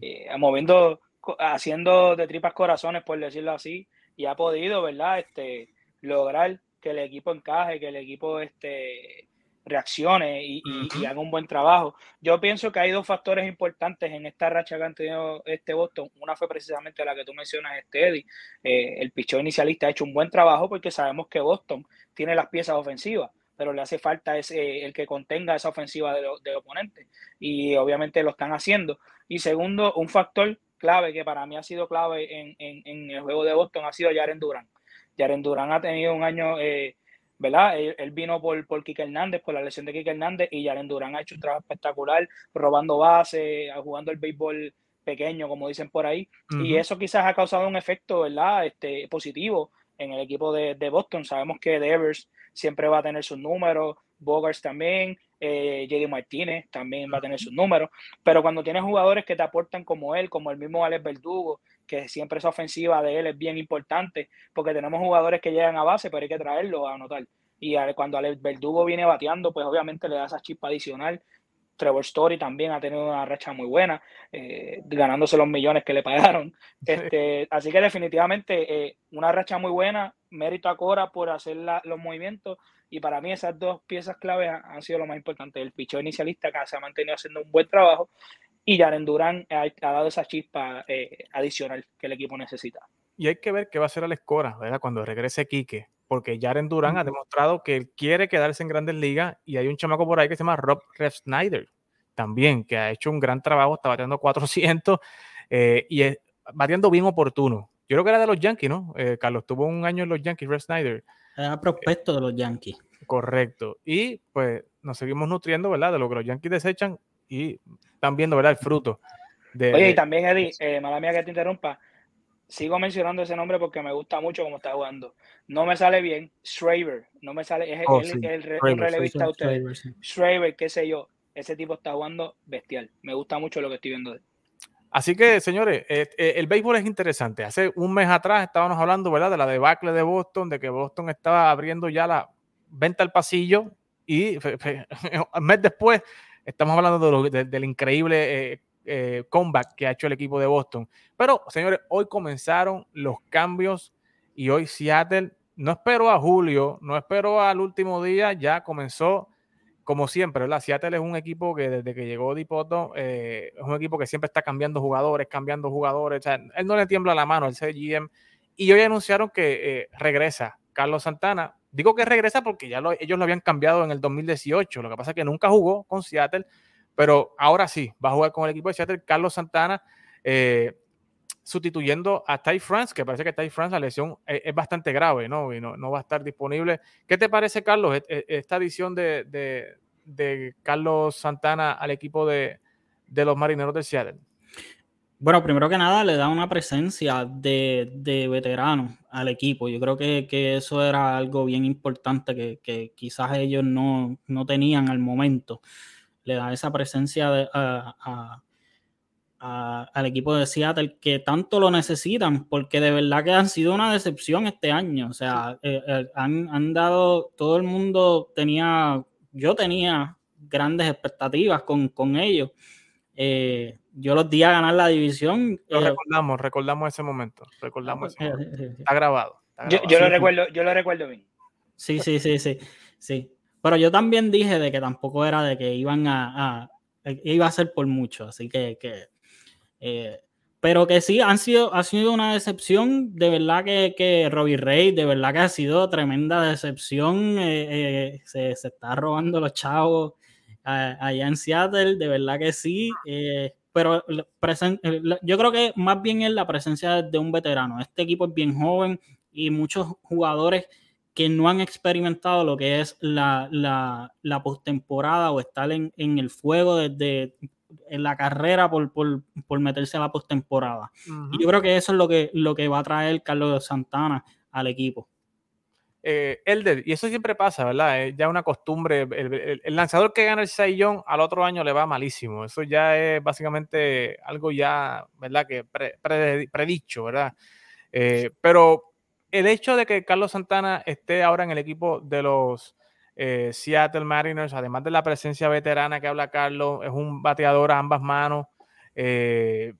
C: eh, moviendo, haciendo de tripas corazones, por decirlo así, y ha podido, ¿verdad? Este, lograr que el equipo encaje, que el equipo este, reaccione y, haga un buen trabajo. Yo pienso que hay dos factores importantes en esta racha que han tenido este Boston. Una fue precisamente la que tú mencionas, este Eddie. Eh, el pichón inicialista ha hecho un buen trabajo porque sabemos que Boston tiene las piezas ofensivas, pero le hace falta ese, el que contenga esa ofensiva de, de oponente. Y obviamente lo están haciendo. Y segundo, un factor clave que para mí ha sido clave en, en, el juego de Boston ha sido Jaren Duran. Jaren Duran ha tenido un año... Eh, ¿verdad? Él, vino por, por Kike Hernández, por la lesión de Kike Hernández, y Yaren Durán ha hecho un trabajo espectacular, robando base, jugando el béisbol pequeño, como dicen por ahí, y eso quizás ha causado un efecto, ¿verdad? Este, positivo en el equipo de, Boston. Sabemos que Devers siempre va a tener sus números, Bogarts también, eh, JD Martínez también va a tener sus números, pero cuando tienes jugadores que te aportan como él, como el mismo Alex Verdugo, que siempre esa ofensiva de él es bien importante, porque tenemos jugadores que llegan a base, pero hay que traerlos a anotar. Y cuando Alex Verdugo viene bateando, pues obviamente le da esa chispa adicional. Trevor Story también ha tenido una racha muy buena, eh, ganándose los millones que le pagaron. Este, así que definitivamente eh, una racha muy buena, mérito a Cora por hacer los movimientos y para mí esas dos piezas claves han, sido lo más importante. El pichón inicialista que se ha mantenido haciendo un buen trabajo y Jaren Durán ha, dado esa chispa eh, adicional que el equipo necesita.
A: Y hay que ver qué va a hacer el Escora, ¿verdad? Cuando regrese Quique, porque Jaren Durán ha demostrado que él quiere quedarse en Grandes Ligas y hay un chamaco por ahí que se llama Rob Snyder también, que ha hecho un gran trabajo, está bateando 400 eh, y es bateando bien oportuno. Yo creo que era de los Yankees, ¿no? Eh, Carlos tuvo un año en los Yankees, Red Snyder.
B: Era prospecto de los Yankees.
A: Correcto. Y pues nos seguimos nutriendo, ¿verdad? De lo que los Yankees desechan y están viendo, ¿verdad? El fruto.
C: De, Oye, y también, Eddie, eh, mala mía que te interrumpa, sigo mencionando ese nombre porque me gusta mucho cómo está jugando. No me sale bien, Schreiber, no me sale, es oh, el, el, relevista usted. Schreiber, qué sé yo, ese tipo está jugando bestial. Me gusta mucho lo que estoy viendo de él.
A: Así que, señores, eh, eh, el béisbol es interesante. Hace un mes atrás estábamos hablando, ¿verdad?, de la debacle de Boston, de que Boston estaba abriendo ya la venta al pasillo y un mes después estamos hablando del increíble eh, comeback que ha hecho el equipo de Boston. Pero, señores, hoy comenzaron los cambios y hoy Seattle no esperó a julio, no esperó al último día, ya comenzó como siempre, ¿verdad? Seattle es un equipo que desde que llegó Dipoto, eh, es un equipo que siempre está cambiando jugadores, cambiando jugadores. Él no le tiembla la mano, el CGM. Y hoy anunciaron que eh, regresa Carlos Santana. Digo que regresa porque ya ellos lo habían cambiado en el 2018. Lo que pasa es que nunca jugó con Seattle, pero ahora sí, va a jugar con el equipo de Seattle. Carlos Santana, eh, sustituyendo a Ty France, que parece que Ty France la lesión es, bastante grave, ¿no? Y no, va a estar disponible. ¿Qué te parece, Carlos, e, e, esta adición de, Carlos Santana al equipo de, los marineros de Seattle?
B: Bueno, primero que nada, le da una presencia de, de veterano al equipo. Yo creo que, eso era algo bien importante que, quizás ellos no, tenían al momento. Le da esa presencia de, a al equipo de Seattle que tanto lo necesitan, porque de verdad que han sido una decepción este año. O sea, eh, eh, han, dado, todo el mundo tenía, yo tenía grandes expectativas con, ellos. Eh, yo los di a ganar la división.
A: Lo recordamos, recordamos ese momento. Recordamos ah, Está, grabado,
C: Yo, lo recuerdo, yo lo recuerdo bien.
B: Sí, sí, sí, sí, sí. Pero yo también dije de que tampoco era de que iban a, iba a ser por mucho, así que, que eh, pero que sí, han sido, ha sido una decepción. De verdad que, que Robbie Ray, de verdad que ha sido tremenda decepción. Eh, eh, se, está robando los chavos allá en Seattle, de verdad que sí. Pero yo creo que más bien es la presencia de un veterano. Este equipo es bien joven y muchos jugadores que no han experimentado lo que es la, la, postemporada o estar en, en, el fuego desde en la carrera por, meterse a la postemporada. Y yo creo que eso es lo que, lo que va a traer Carlos Santana al equipo.
A: Eh, Elder, y eso siempre pasa, ¿verdad? Es ya una costumbre. El, lanzador que gana el Saiyón al otro año le va malísimo. Eso ya es básicamente algo ya, ¿verdad? Que predicho, ¿verdad? Eh, pero el hecho de que Carlos Santana esté ahora en el equipo de los eh, Seattle Mariners, además de la presencia veterana que habla Carlos, es un bateador a ambas manos. Eh,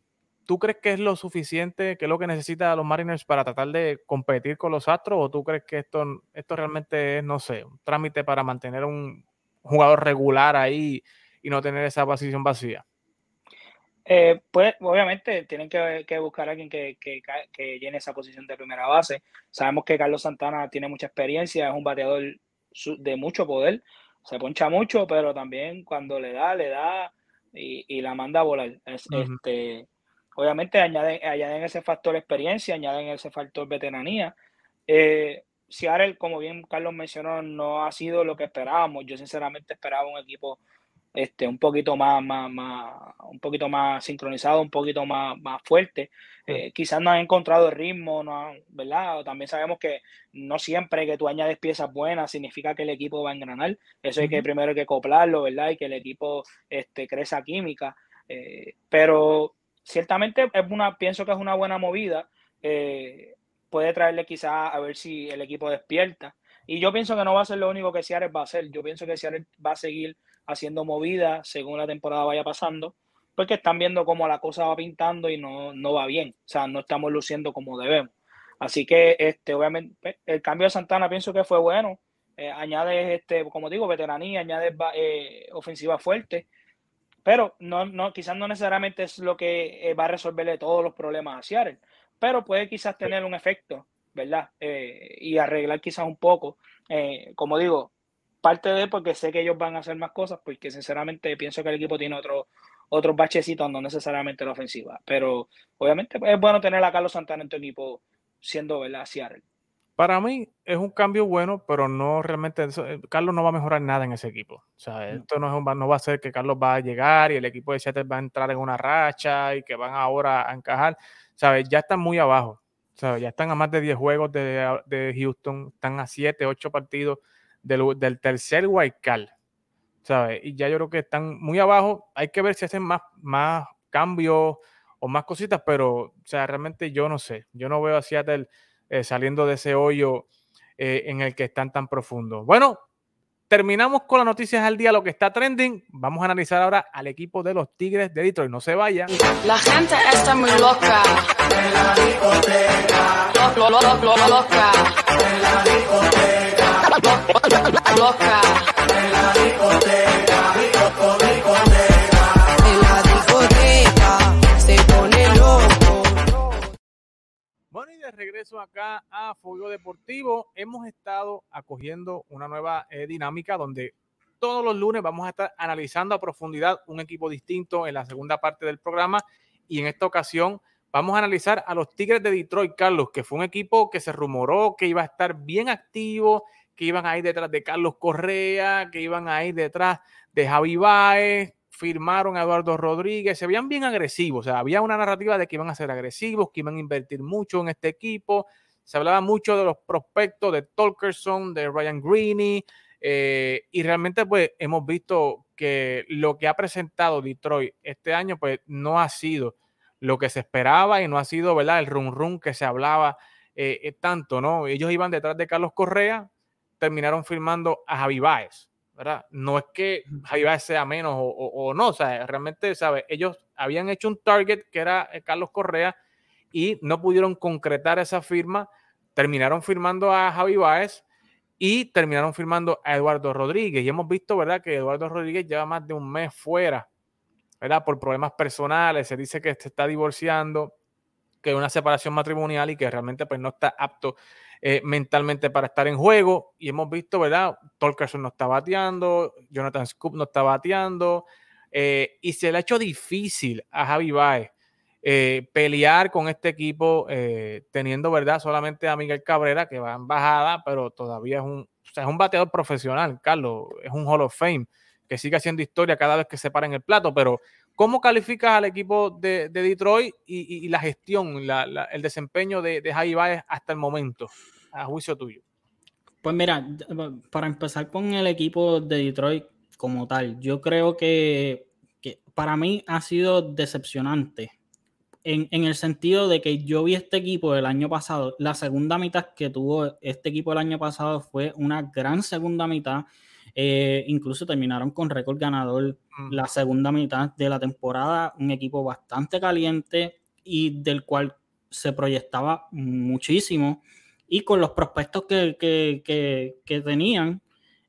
A: ¿Tú crees que es lo suficiente, que es lo que necesita los Mariners para tratar de competir con los Astros? ¿O tú crees que esto, esto realmente es, no sé, un trámite para mantener un jugador regular ahí y no tener esa posición vacía?
C: Eh, pues obviamente tienen que, buscar a alguien que, que, llene esa posición de primera base. Sabemos que Carlos Santana tiene mucha experiencia, es un bateador de mucho poder, se poncha mucho, pero también cuando le da, le da y, la manda a volar. este, obviamente añaden, añaden ese factor experiencia, añaden ese factor veteranía. Eh, Seattle, como bien Carlos mencionó, no ha sido lo que esperábamos. Yo sinceramente esperaba un equipo este, un poquito más, más, más, un poquito más sincronizado, un poquito más, más fuerte. Eh, quizás no han encontrado el ritmo, no ¿verdad? También sabemos que no siempre que tú añades piezas buenas significa que el equipo va a engranar. Eso hay que primero hay que acoplarlo, ¿verdad? Y que el equipo este, crezca química. Eh, pero ciertamente es una, pienso que es una buena movida. Eh, puede traerle quizás a ver si el equipo despierta. Y yo pienso que no va a ser lo único que Seattle va a hacer. Yo pienso que Seattle va a seguir haciendo movidas según la temporada vaya pasando, porque están viendo cómo la cosa va pintando y no, no va bien. O sea, no estamos luciendo como debemos. Así que, este, obviamente, pues, el cambio de Santana pienso que fue bueno. Eh, añade, este, como digo, veteranía, añade eh, ofensiva fuerte. Pero no, no, quizás no necesariamente es lo que eh, va a resolverle todos los problemas a Seattle, pero puede quizás tener un efecto, ¿verdad? Eh, y arreglar quizás un poco. como digo, parte de porque sé que ellos van a hacer más cosas, porque sinceramente pienso que el equipo tiene otro, otros bachecitos, no necesariamente la ofensiva. Pero obviamente es bueno tener a Carlos Santana en tu equipo siendo ¿verdad? Seattle.
A: Para mí es un cambio bueno, pero no realmente. Eh, Carlos no va a mejorar nada en ese equipo. O sea, esto no, es no va a ser que Carlos va a llegar y el equipo de Seattle va a entrar en una racha y que van ahora a encajar. ¿Sabes? Ya están muy abajo. ¿Sabes? Ya están a más de 10 juegos de, de Houston, están a 7, 8 partidos del, del tercer card. ¿Sabes? Y ya yo creo que están muy abajo. Hay que ver si hacen más, más cambios o más cositas, pero, o sea, realmente yo no sé. Yo no veo a Seattle eh, saliendo de ese hoyo eh, en el que están tan profundos. Bueno, terminamos con las noticias al día, lo que está trending. Vamos a analizar ahora al equipo de los Tigres de Detroit. No se vaya.
D: La gente está muy loca. De la discoteca. Lo, lo, lo, loca. De la discoteca. Loca. De la discoteca.
A: De regreso acá a Fuego Deportivo, hemos estado acogiendo una nueva eh, dinámica donde todos los lunes vamos a estar analizando a profundidad un equipo distinto en la segunda parte del programa. Y en esta ocasión vamos a analizar a los Tigres de Detroit, Carlos, que fue un equipo que se rumoró que iba a estar bien activo, que iban a ir detrás de Carlos Correa, que iban a detrás de Javi Baez, firmaron a Eduardo Rodríguez, se veían bien agresivos, o sea, había una narrativa de que iban a ser agresivos, que iban a invertir mucho en este equipo, se hablaba mucho de los prospectos de Tolkerson, de Ryan Greeny, eh, y realmente pues hemos visto que lo que ha presentado Detroit este año pues no ha sido lo que se esperaba y no ha sido, ¿verdad? El run run que se hablaba eh, eh, tanto, ¿no? Ellos iban detrás de Carlos Correa, terminaron firmando a Javi ¿verdad? No es que Javi Baez sea menos o, no, o sea, realmente, ¿sabes? Ellos habían hecho un target que era eh, Carlos Correa y no pudieron concretar esa firma, terminaron firmando a Javi Baez y terminaron firmando a Eduardo Rodríguez. Y hemos visto, ¿verdad?, que Eduardo Rodríguez lleva más de un mes fuera, ¿verdad?, por problemas personales, se dice que se está divorciando, que hay una separación matrimonial y que realmente pues no está apto eh, mentalmente para estar en juego. Y hemos visto, ¿verdad? Tolkerson no está bateando, Jonathan Scoop no está bateando. Eh, y se le ha hecho difícil a Javi Baez eh, pelear con este equipo, teniendo, ¿verdad? Solamente a Miguel Cabrera, que va en bajada, pero todavía es un, es un bateador profesional, Carlos, es un Hall of Fame, que sigue haciendo historia cada vez que se para en el plato, pero ¿Cómo calificas al equipo de, Detroit y, la gestión, el desempeño de, de Baez hasta el momento, a juicio tuyo?
B: Pues mira, para empezar con el equipo de Detroit como tal, yo creo que, para mí ha sido decepcionante. En, el sentido de que yo vi este equipo el año pasado, la segunda mitad que tuvo este equipo el año pasado fue una gran segunda mitad eh, incluso terminaron con récord ganador la segunda mitad de la temporada, un equipo bastante caliente y del cual se proyectaba muchísimo. Y con los prospectos que, tenían,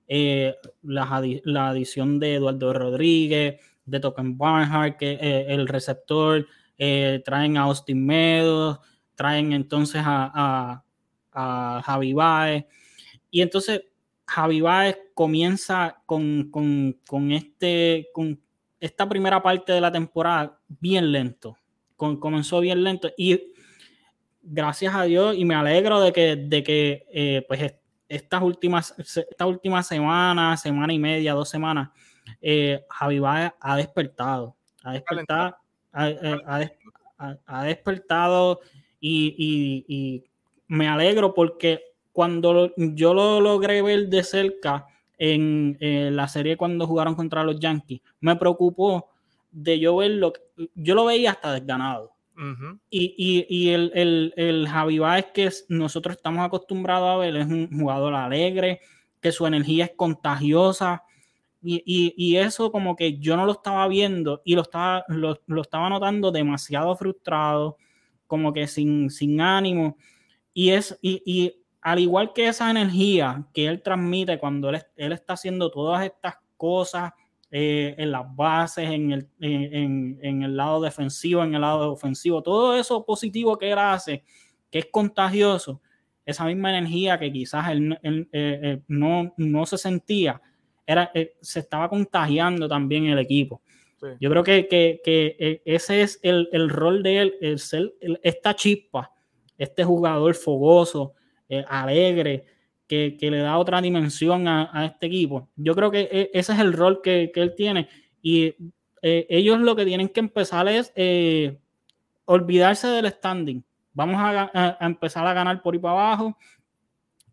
B: eh, la, adición de Eduardo Rodríguez, de Token Barnhart, que eh, el receptor, traen a Austin Meadows, traen entonces a, a, a Javi Baez. Y entonces Javi Baez comienza con, este, con esta primera parte de la temporada bien lento. comenzó bien lento y gracias a Dios y me alegro de que, de que eh, pues estas últimas, esta última semana, semana y media, dos semanas, eh, Javi Baez ha despertado. Ha despertado, ha, despertado y, y me alegro porque cuando yo lo logré ver de cerca en la serie cuando jugaron contra los Yankees, me preocupó de yo verlo, yo lo veía hasta desganado. Y, el, el, el, Javi Baez que nosotros estamos acostumbrados a ver es un jugador alegre, que su energía es contagiosa. Y, eso como que yo no lo estaba viendo y lo estaba, lo, estaba notando demasiado frustrado, como que sin, sin ánimo. Y, es, y, al igual que esa energía que él transmite cuando él, está haciendo todas estas cosas eh, en las bases, en el, en, en, el lado defensivo, en el lado ofensivo, todo eso positivo que él hace, que es contagioso, esa misma energía que quizás él, él, eh, no, no se sentía, era, se estaba contagiando también el equipo. Yo creo que, que, que, ese es el, el, rol de él, el ser esta chispa, este jugador fogoso, alegre, que, le da otra dimensión a, este equipo. Yo creo que e, ese es el rol que, él tiene y eh, ellos lo que tienen que empezar es eh, olvidarse del standing. Vamos a, empezar a ganar por ahí para abajo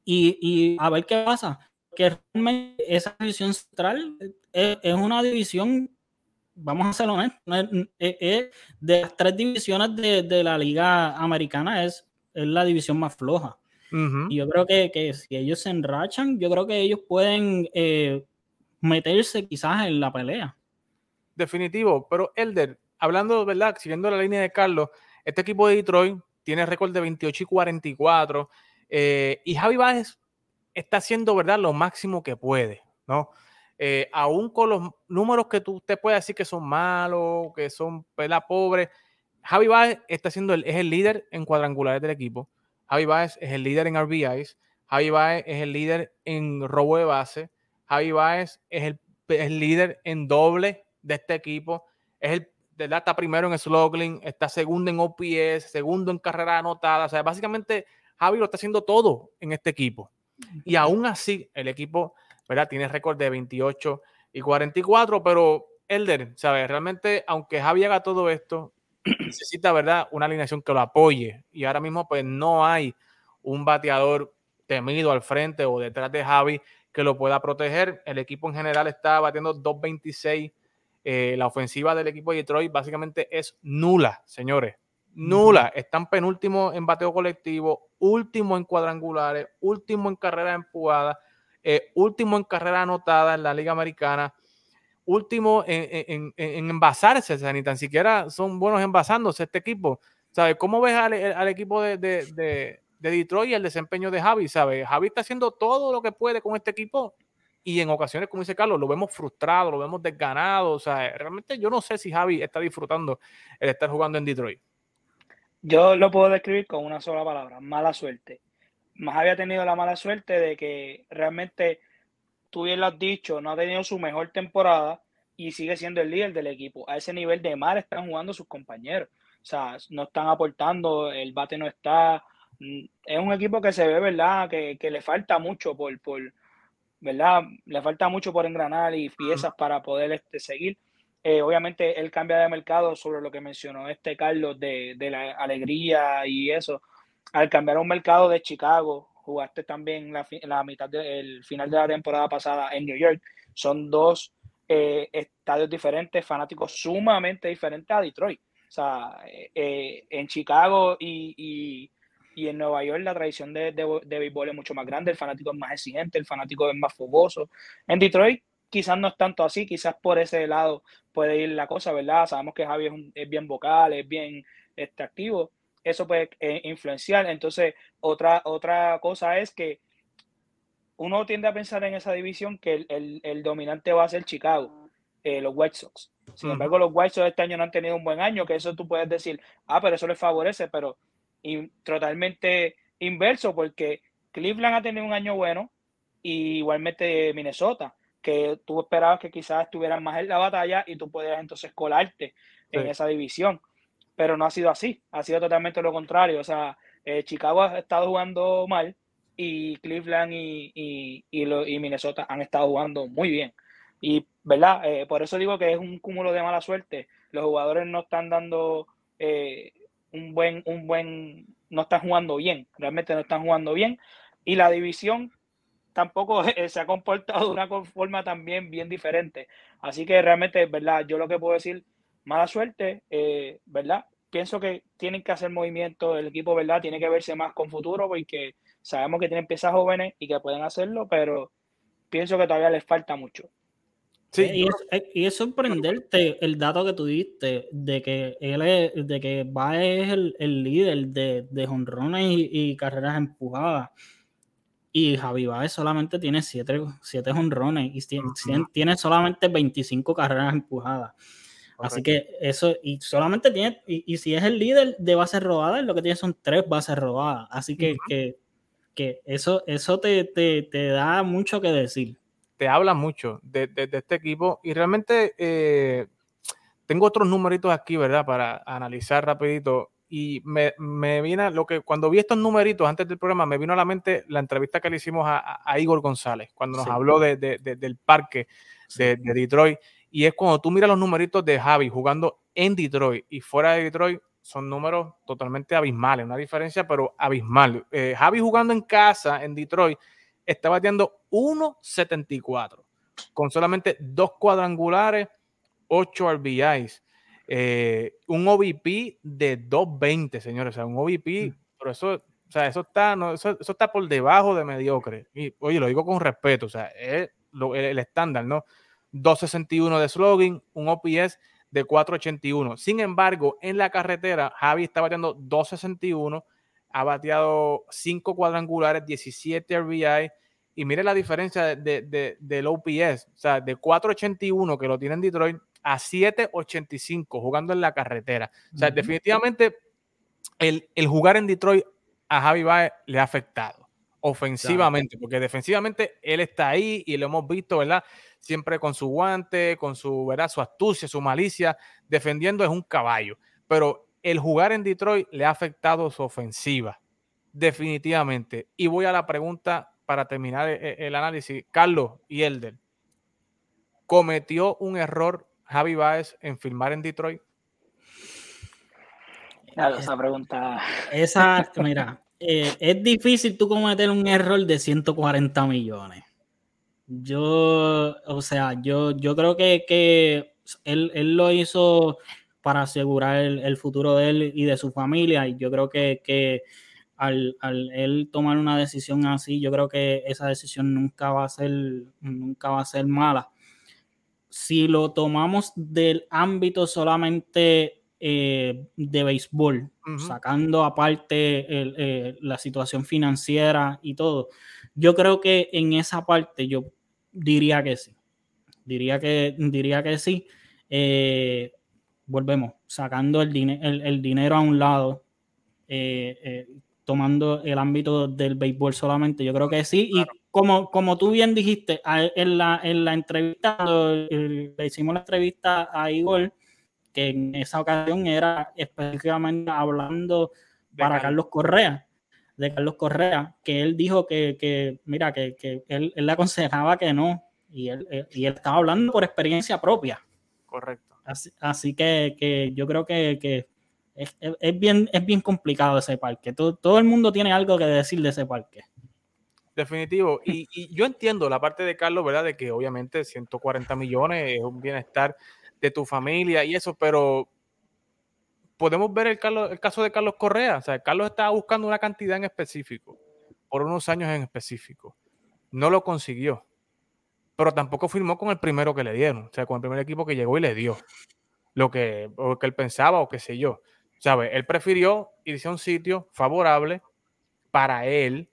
B: y, a ver qué pasa. Que realmente esa división central es, una división, vamos a ser honestos, de las tres divisiones de, la liga americana es, es la división más floja. Y yo creo que, que, si ellos se enrachan, yo creo que ellos pueden eh, meterse quizás en la pelea.
A: Definitivo, pero Elder, hablando, ¿verdad? Siguiendo la línea de Carlos, este equipo de Detroit tiene récord de 28 y 44 eh, y Javi Báez está haciendo, ¿verdad? Lo máximo que puede, ¿no? Eh, aún con los números que tú, usted puede decir que son malos, que son, ¿verdad? Pobres, Javi Báez está siendo el, es el líder en cuadrangulares del equipo. Javi Baez es el líder en RBIs, Javi Baez es el líder en robo de base, Javi Baez es el, líder en doble de este equipo, es el está primero en slugging, está segundo en OPS, segundo en carrera anotada, o sea, básicamente Javi lo está haciendo todo en este equipo. Y aún así, el equipo, ¿verdad? Tiene récord de 28 y 44, pero Elder, ¿sabes? Realmente, aunque Javi haga todo esto, necesita, ¿verdad? Una alineación que lo apoye. Y ahora mismo, pues no hay un bateador temido al frente o detrás de Javi que lo pueda proteger. El equipo en general está batiendo 2.26. Eh, la ofensiva del equipo de Detroit básicamente es nula, señores. Nula. Están penúltimo en bateo colectivo, último en cuadrangulares, último en carrera empujada, eh, último en carrera anotada en la Liga Americana último en, envasarse, ni tan siquiera son buenos envasándose este equipo. ¿Sabes? ¿Cómo ves al, equipo de, de, Detroit y el desempeño de Javi? ¿Sabes? Javi está haciendo todo lo que puede con este equipo y en ocasiones, como dice Carlos, lo vemos frustrado, lo vemos desganado. O sea, realmente yo no sé si Javi está disfrutando el estar jugando en Detroit.
C: Yo lo puedo describir con una sola palabra, mala suerte. Más había tenido la mala suerte de que realmente tú bien lo has dicho, no ha tenido su mejor temporada y sigue siendo el líder del equipo. A ese nivel de mal están jugando sus compañeros. O sea, no están aportando, el bate no está. Mm, es un equipo que se ve, ¿verdad? Que, le falta mucho por, por, ¿verdad? Le falta mucho por engranar y piezas para poder este, seguir. Eh, obviamente él cambia de mercado sobre lo que mencionó este Carlos de, de la alegría y eso. Al cambiar a un mercado de Chicago, jugaste también la, la mitad del final de la temporada pasada en New York. Son dos eh, estadios diferentes, fanáticos sumamente diferentes a Detroit. O sea, eh, eh, en Chicago y, en Nueva York la tradición de, de, béisbol es mucho más grande, el fanático es más exigente, el fanático es más fogoso. En Detroit quizás no es tanto así, quizás por ese lado puede ir la cosa, ¿verdad? Sabemos que Javi es, es bien vocal, es bien este, activo, eso puede eh, influenciar. Entonces, otra, otra cosa es que uno tiende a pensar en esa división que el, dominante va a ser Chicago, eh, los White Sox. Sin embargo, los White Sox este año no han tenido un buen año, que eso tú puedes decir, ah, pero eso les favorece, pero totalmente inverso, porque Cleveland ha tenido un año bueno, y igualmente Minnesota, que tú esperabas que quizás estuvieran más en la batalla y tú pudieras entonces colarte en esa división pero no ha sido así, ha sido totalmente lo contrario. O sea, eh, Chicago ha estado jugando mal y Cleveland y, y, y, Minnesota han estado jugando muy bien. Y, ¿verdad? Eh, por eso digo que es un cúmulo de mala suerte. Los jugadores no están dando eh, un buen, un buen, no están jugando bien, realmente no están jugando bien. Y la división tampoco se ha comportado de una forma también bien diferente. Así que realmente, ¿verdad? Yo lo que puedo decir mala suerte, eh, ¿verdad? Pienso que tienen que hacer movimiento, el equipo, ¿verdad? Tiene que verse más con futuro porque sabemos que tienen piezas jóvenes y que pueden hacerlo, pero pienso que todavía les falta mucho.
B: Sí, y es, sorprenderte el dato que tú diste de que él es, de que va es el, líder de, de jonrones y, carreras empujadas. y Javi Baez solamente tiene 7 siete, honrones y tiene, tiene, solamente 25 carreras empujadas. Así que eso, y solamente tiene, y, si es el líder de bases robadas, lo que tiene son tres bases robadas. Así que, que, que, eso, eso te, te, te, da mucho que decir.
A: Te habla mucho de, de, este equipo y realmente eh, tengo otros numeritos aquí, ¿verdad? Para analizar rapidito y me, me vino lo que cuando vi estos numeritos antes del programa, me vino a la mente la entrevista que le hicimos a, a Igor González, cuando nos habló de, de, del parque de, Detroit. Y es cuando tú miras los numeritos de Javi jugando en Detroit y fuera de Detroit, son números totalmente abismales, una diferencia, pero abismal. Eh, Javi jugando en casa en Detroit está bateando 1.74 con solamente dos cuadrangulares, 8 RBIs. Eh, un OVP de 220, señores, o sea, un OVP, mm. pero eso, o sea, eso está, no, eso, está por debajo de mediocre. Y, oye, lo digo con respeto, o sea, es el, estándar, ¿no? 261 de slogan, un OPS de 481. Sin embargo, en la carretera, Javi está bateando 261, ha bateado 5 cuadrangulares, 17 RBI. Y mire la diferencia de, de, del OPS, o sea, de 481 que lo tiene en Detroit a 7.85 jugando en la carretera. O sea, definitivamente el, jugar en Detroit a Javi Baez le ha afectado ofensivamente, porque defensivamente él está ahí y lo hemos visto, ¿verdad? Siempre con su guante, con su, ¿verdad? Su astucia, su malicia, defendiendo es un caballo. Pero el jugar en Detroit le ha afectado su ofensiva, definitivamente. Y voy a la pregunta para terminar el, e, el análisis. Carlos y Elder, ¿cometió un error Javi Baez en filmar en Detroit?
C: Claro, esa pregunta.
B: Esa, mira, eh, es difícil tú cometer un error de 140 millones. Yo, o sea, yo, yo creo que, que él, él, lo hizo para asegurar el, futuro de él y de su familia. Y yo creo que, que al, al, él tomar una decisión así, yo creo que esa decisión nunca va a ser, nunca va a ser mala si lo tomamos del ámbito solamente eh, de béisbol, sacando aparte eh, la situación financiera y todo, yo creo que en esa parte yo diría que sí. Diría que, diría que sí. Eh, volvemos, sacando el, el, dinero a un lado, tomando el ámbito del béisbol solamente, yo creo que sí. Y como, como tú bien dijiste, en la, en la entrevista, le hicimos la entrevista a Igor, que en esa ocasión era específicamente hablando para Carlos. Correa, de Carlos Correa, que él dijo que, que mira, que, que él, él, le aconsejaba que no, y él, y él estaba hablando por experiencia propia.
A: Correcto.
B: Así, así que, que, yo creo que, que es, es, bien, es bien complicado ese parque. Todo, todo el mundo tiene algo que decir de ese parque.
A: Definitivo. Y, yo entiendo la parte de Carlos, ¿verdad? De que obviamente 140 millones es un bienestar de tu familia y eso, pero podemos ver el, el caso de Carlos Correa. O sea, Carlos estaba buscando una cantidad en específico, por unos años en específico. No lo consiguió. Pero tampoco firmó con el primero que le dieron, o sea, con el primer equipo que llegó y le dio lo que, lo que él pensaba o qué sé yo. ¿Sabe? Él prefirió irse a un sitio favorable para él,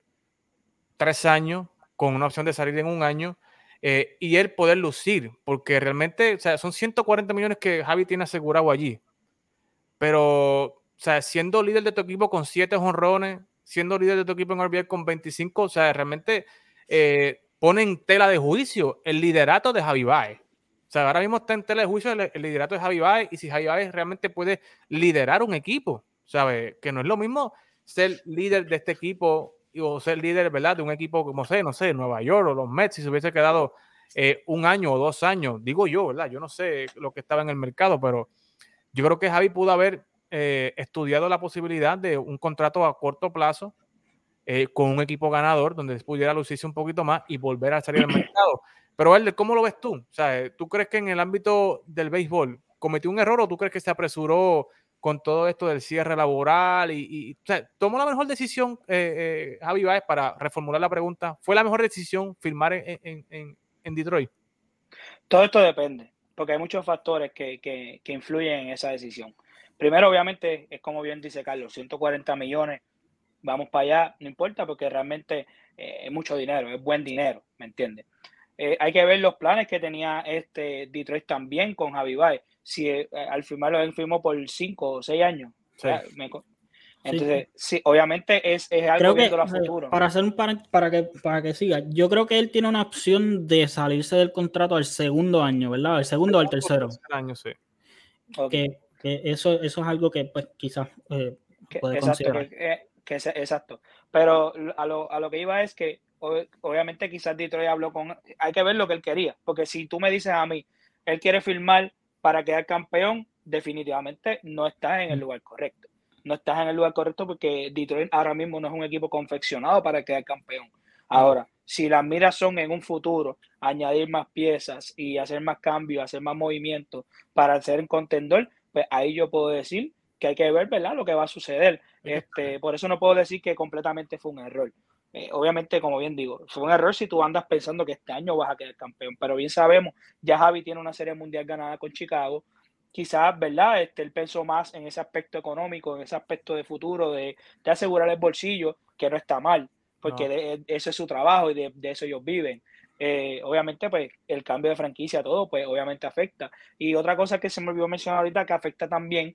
A: tres años, con una opción de salir en un año, eh, y él poder lucir, porque realmente, o sea, son 140 millones que Javi tiene asegurado allí. Pero, o sea, siendo líder de tu equipo con siete honrones, siendo líder de tu equipo en RBI con 25, o sea, realmente eh, pone en tela de juicio el liderato de Javi Baez. O sea, ahora mismo está en tela de juicio el, liderato de Javi Baez y si Javi Baez realmente puede liderar un equipo, ¿sabes? Que no es lo mismo ser líder de este equipo o ser líder, ¿verdad? De un equipo como sé, no sé, Nueva York o los Mets, si se hubiese quedado eh, un año o dos años, digo yo, ¿verdad? Yo no sé lo que estaba en el mercado, pero yo creo que Javi pudo haber eh, estudiado la posibilidad de un contrato a corto plazo eh, con un equipo ganador donde pudiera lucirse un poquito más y volver a salir al mercado. Pero, Elder, ¿cómo lo ves tú? O sea, ¿tú crees que en el ámbito del béisbol cometió un error o tú crees que se apresuró con todo esto del cierre laboral y, o sea, tomó la mejor decisión eh, eh, Javi Baez para reformular la pregunta. ¿Fue la mejor decisión firmar en, en, Detroit?
C: Todo esto depende, porque hay muchos factores que, que, que, influyen en esa decisión. Primero, obviamente, es como bien dice Carlos, 140 millones, vamos para allá, no importa, porque realmente eh, es mucho dinero, es buen dinero, ¿me entiendes? Eh, hay que ver los planes que tenía este Detroit también con Javi Baez. Si eh, al firmarlo él firmó por 5 o 6 años.
A: Sí.
C: O sea, me entonces, sí. obviamente es, es algo
B: Creo que
C: viendo a
B: eh,
C: futuro.
B: para hacer un para, para que para que siga, yo creo que él tiene una opción de salirse del contrato al segundo año, ¿verdad? Al segundo o al tercero.
A: Tercer año, sí.
C: Ok.
B: Que, que eso, eso es algo que pues quizás eh,
C: Que-
B: puede
C: exacto,
B: considerar.
C: que, eh, que ese- exacto. Pero a lo, a lo que iba es que ob- obviamente quizás Detroit habló con... Hay que ver lo que él quería, porque si tú me dices a mí, él quiere firmar para quedar campeón, definitivamente no estás en el lugar correcto. No estás en el lugar correcto porque Detroit ahora mismo no es un equipo confeccionado para quedar campeón. Ahora, si las miras son en un futuro, añadir más piezas y hacer más cambios, hacer más movimientos para ser un contendor, pues ahí yo puedo decir que hay que ver, ¿verdad? Lo que va a suceder. Este, por eso no puedo decir que completamente fue un error. Eh, obviamente, como bien digo, fue un error si tú andas pensando que este año vas a quedar campeón, pero bien sabemos, ya Javi tiene una serie mundial ganada con Chicago. Quizás, ¿verdad? Este, él pensó más en ese aspecto económico, en ese aspecto de futuro, de, de asegurar el bolsillo, que no está mal, porque
A: No.
C: de- ese es su trabajo y de, de eso ellos viven. Eh, obviamente, pues el cambio de franquicia, todo, pues obviamente afecta. Y otra cosa que se me olvidó mencionar ahorita que afecta también,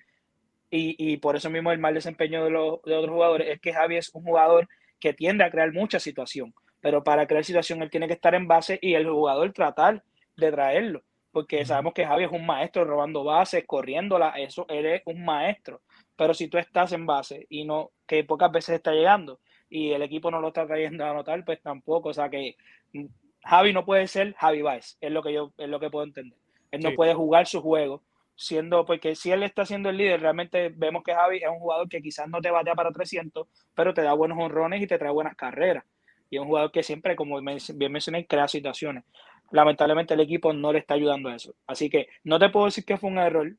C: y, y por eso mismo el mal desempeño de, los, de otros jugadores, es que Javi es un jugador que tiende a crear mucha situación, pero para crear situación él tiene que estar en base y el jugador tratar de traerlo, porque sabemos que Javi es un maestro robando bases, corriéndola, eso, él es un maestro, pero si tú estás en base y no, que pocas veces está llegando y el equipo no lo está trayendo a anotar, pues tampoco, o sea que mm, Javi no puede ser Javi Baez, es lo que yo, es lo que puedo entender. Él no
A: Sí.
C: puede jugar su juego, siendo, porque si él está siendo el líder, realmente vemos que Javi es un jugador que quizás no te batea para 300, pero te da buenos honrones y te trae buenas carreras. Y es un jugador que siempre, como bien mencioné, crea situaciones. Lamentablemente el equipo no le está ayudando a eso. Así que no te puedo decir que fue un error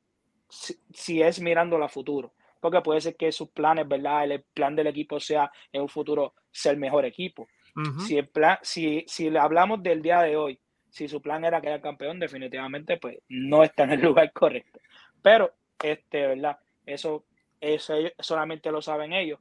C: si, si es mirando a futuro, porque puede ser que sus planes, ¿verdad? El plan del equipo sea en un futuro ser el mejor equipo. Si, el plan, si, si le hablamos del día de hoy, si su plan era quedar campeón, definitivamente pues no está en el lugar correcto. Pero, este, ¿verdad? Eso, eso ellos- solamente lo saben ellos.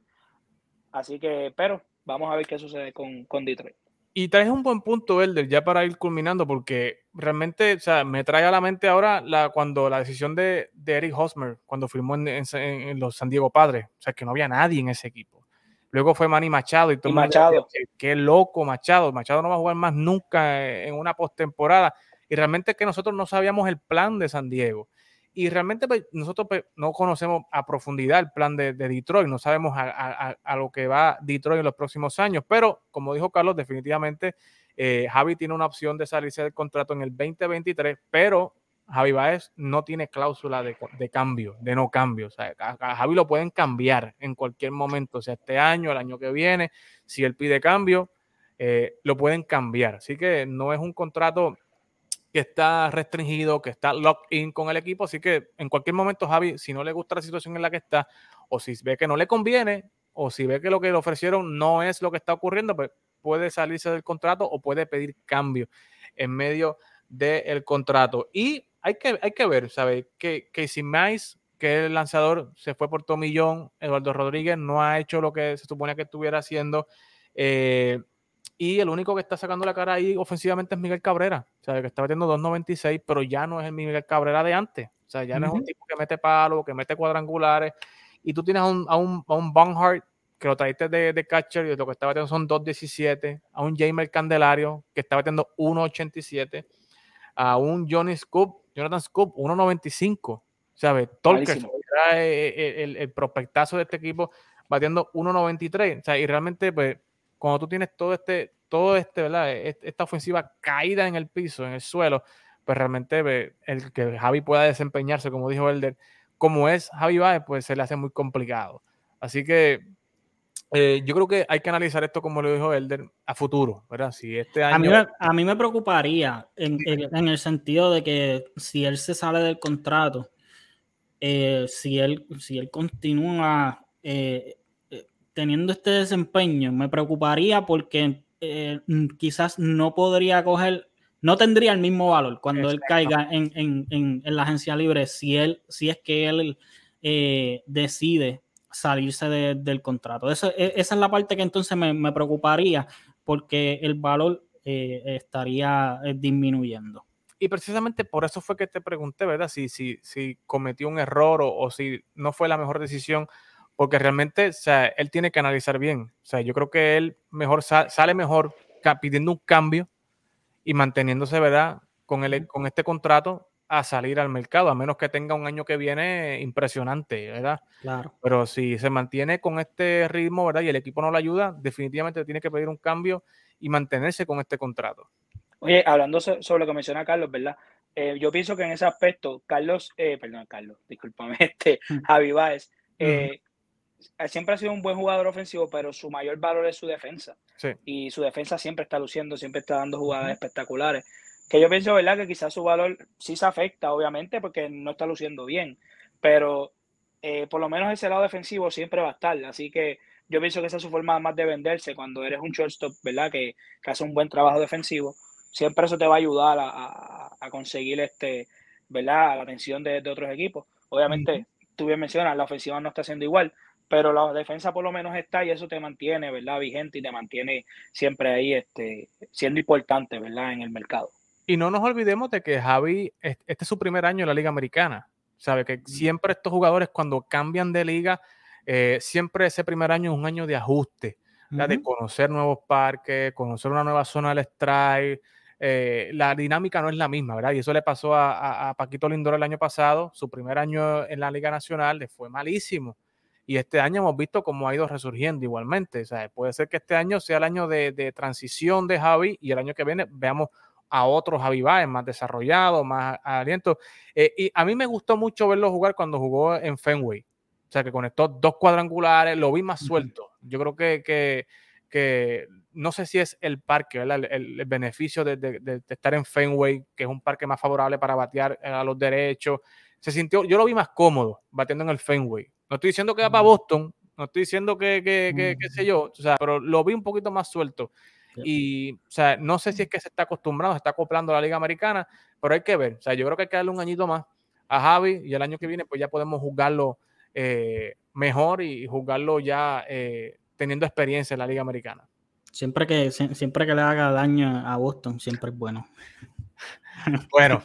C: Así que, pero vamos a ver qué sucede con, con Detroit.
A: Y traes un buen punto, Elder, ya para ir culminando, porque realmente, o sea, me trae a la mente ahora la, cuando la decisión de, de Eric Hosmer, cuando firmó en, en- en los San Diego Padres, o sea, que no había nadie en ese equipo. Luego fue Manny Machado y todo
C: Y
A: mundo
C: Machado.
A: decía, "Qué- qué loco Machado, Machado no va a jugar más nunca en una postemporada. Y realmente es que nosotros no sabíamos el plan de San Diego. Y realmente pues, nosotros pues, no conocemos a profundidad el plan de, de Detroit, no sabemos a, lo que va Detroit en los próximos años, pero como dijo Carlos, definitivamente eh, Javi tiene una opción de salirse del contrato en el 2023, pero Javi Baez no tiene cláusula de, de cambio, de no cambio. O sea, a Javi lo pueden cambiar en cualquier momento, o sea, este año, el año que viene, si él pide cambio, eh, lo pueden cambiar. Así que no es un contrato que está restringido, que está locked in con el equipo, así que en cualquier momento Javi, si no le gusta la situación en la que está, o si ve que no le conviene, o si ve que lo que le ofrecieron no es lo que está ocurriendo, pues puede salirse del contrato o puede pedir cambio en medio del contrato. Y hay que, hay que ver, ¿sabes? Que Casey Mice, que el lanzador, se fue por tomillón, Eduardo Rodríguez no ha hecho lo que se suponía que estuviera haciendo. eh, y el único que está sacando la cara ahí ofensivamente es Miguel Cabrera. O sea, que está metiendo 2.96, pero ya no es el Miguel Cabrera de antes. O sea, ya no es un tipo que mete palos, que mete cuadrangulares. Y tú tienes a un, a un, a un Barnhart que lo traíste de, de catcher y lo que está batiendo son 2.17. A un Jamer Candelario que está batiendo 1.87. A un Johnny Scoop, Jonathan Scoop, 1.95. ¿Sabes? Tolkers,
C: Malísimo.
A: era el, el- el prospectazo de este equipo batiendo 1.93. O sea, y realmente, pues, cuando tú tienes todo este, todo este, ¿verdad? Est- Esta ofensiva caída en el piso, en el suelo, pues realmente el que Javi pueda desempeñarse, como dijo Elder, como es Javi Baez, pues se le hace muy complicado. Así que eh, yo creo que hay que analizar esto, como lo dijo Elder, a futuro, ¿verdad? Si este año...
B: A mí, me, a mí me preocuparía en, el sentido de que si él se sale del contrato, eh, si, él, si él continúa eh, teniendo este desempeño, me preocuparía porque eh, mm, quizás no podría coger, no tendría el mismo valor cuando él caiga en, en- en- en la agencia libre, si, él, si es que él eh, decide salirse de- del contrato. Eso, e- esa es la parte que entonces me, me preocuparía, porque el valor eh, estaría eh, disminuyendo.
A: Y precisamente por eso fue que te pregunté, ¿verdad? Si, si, si cometió un error o, o si no fue la mejor decisión, porque realmente, o sea, él tiene que analizar bien. O sea, yo creo que él mejor sa- sale mejor pidiendo un cambio y manteniéndose, ¿verdad? Con, el, con este contrato a salir al mercado, a menos que tenga un año que viene impresionante, ¿verdad?
B: Claro.
A: Pero si se mantiene con este ritmo, ¿verdad? Y el equipo no lo ayuda, definitivamente tiene que pedir un cambio y mantenerse con este contrato.
C: Oye, hablando so- sobre lo que menciona Carlos, ¿verdad? Eh, yo pienso que en ese aspecto, Carlos, eh, perdón, Carlos, discúlpame, este. Javi Baez, eh, siempre ha sido un buen jugador ofensivo, pero su mayor valor es su defensa.
A: Sí.
C: Y su defensa siempre está luciendo, siempre está dando jugadas espectaculares. Que yo pienso, ¿verdad? Que quizás su valor sí se afecta, obviamente, porque no está luciendo bien. Pero eh, por lo menos ese lado defensivo siempre va a estar. Así que yo pienso que esa es su forma más de venderse cuando eres un shortstop, ¿verdad? Que, que hace un buen trabajo defensivo. Siempre eso te va a ayudar a, a- a conseguir este, ¿verdad? La atención de, de otros equipos. Obviamente, tú bien mencionas, la ofensiva no está siendo igual, pero la defensa por lo menos está y eso te mantiene, ¿verdad? Vigente y te mantiene siempre ahí este, siendo importante, ¿verdad? En el mercado.
A: Y no nos olvidemos de que Javi, es- este es su primer año en la Liga Americana. Sabe que siempre estos jugadores cuando cambian de liga, eh, siempre ese primer año es un año de ajuste, de conocer nuevos parques, conocer una nueva zona del strike. eh, la dinámica no es la misma, ¿verdad? Y eso le pasó a, a- a Paquito Lindor el año pasado, su primer año en la Liga Nacional, le fue malísimo. Y este año hemos visto cómo ha ido resurgiendo igualmente. O sea, puede ser que este año sea el año de, de transición de Javi y el año que viene veamos a otros Javi Baez más desarrollado, más aliento. Eh, y a mí me gustó mucho verlo jugar cuando jugó en Fenway. O sea, que conectó dos cuadrangulares, lo vi más suelto. Yo creo que, que, que no sé si es el parque, ¿verdad? El, beneficio de, de- estar en Fenway, que es un parque más favorable para batear eh, a los derechos. Se sintió, yo lo vi más cómodo bateando en el Fenway. No estoy diciendo que va para. Boston, no estoy diciendo que, que, que- qué sé yo, o sea, pero lo vi un poquito más suelto. Y, o sea, no sé si es que se está acostumbrado, se está acoplando a la Liga Americana, pero hay que ver. O sea, yo creo que hay que darle un añito más a Javi y el año que viene, pues ya podemos jugarlo eh, mejor y jugarlo ya eh, teniendo experiencia en la Liga Americana.
B: Siempre que, sie- siempre que le haga daño a Boston, siempre es bueno.
A: Bueno,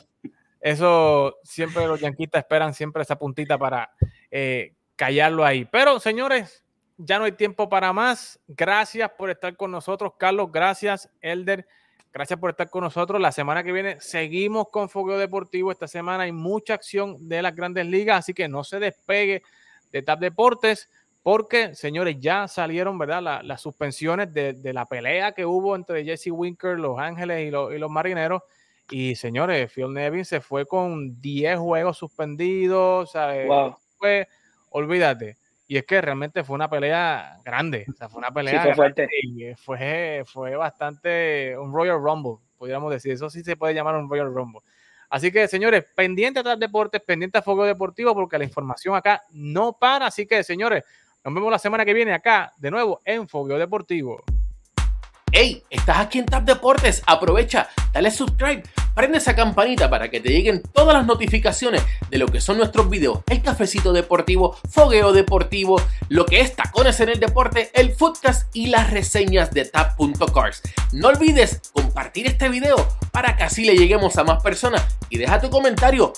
A: eso siempre los yanquistas esperan siempre esa puntita para eh, callarlo ahí. Pero, señores, ya no hay tiempo para más. Gracias por estar con nosotros, Carlos. Gracias, Elder. Gracias por estar con nosotros. La semana que viene seguimos con Fogueo Deportivo. Esta semana hay mucha acción de las grandes ligas, así que no se despegue de TAP Deportes, porque, señores, ya salieron, ¿verdad? La- las suspensiones de, de la pelea que hubo entre Jesse Winker, Los Ángeles y, los- y los Marineros. Y, señores, Phil Nevin se fue con 10 juegos suspendidos, ¿sabes?
C: Wow.
A: Fue, olvídate. Y es que realmente fue una pelea grande, o sea, fue una pelea
C: fue fuerte.
A: y fue, fue bastante un Royal Rumble, podríamos decir. Eso sí se puede llamar un Royal Rumble. Así que, señores, pendiente a deportes, pendiente a Fuego Deportivo, porque la información acá no para. Así que, señores, nos vemos la semana que viene acá, de nuevo, en Fuego Deportivo.
E: Hey, estás aquí en Tap Deportes, aprovecha, dale subscribe, prende esa campanita para que te lleguen todas las notificaciones de lo que son nuestros videos, el cafecito deportivo, fogueo deportivo, lo que es tacones en el deporte, el footcast y las reseñas de tap.cars. No olvides compartir este video para que así le lleguemos a más personas y deja tu comentario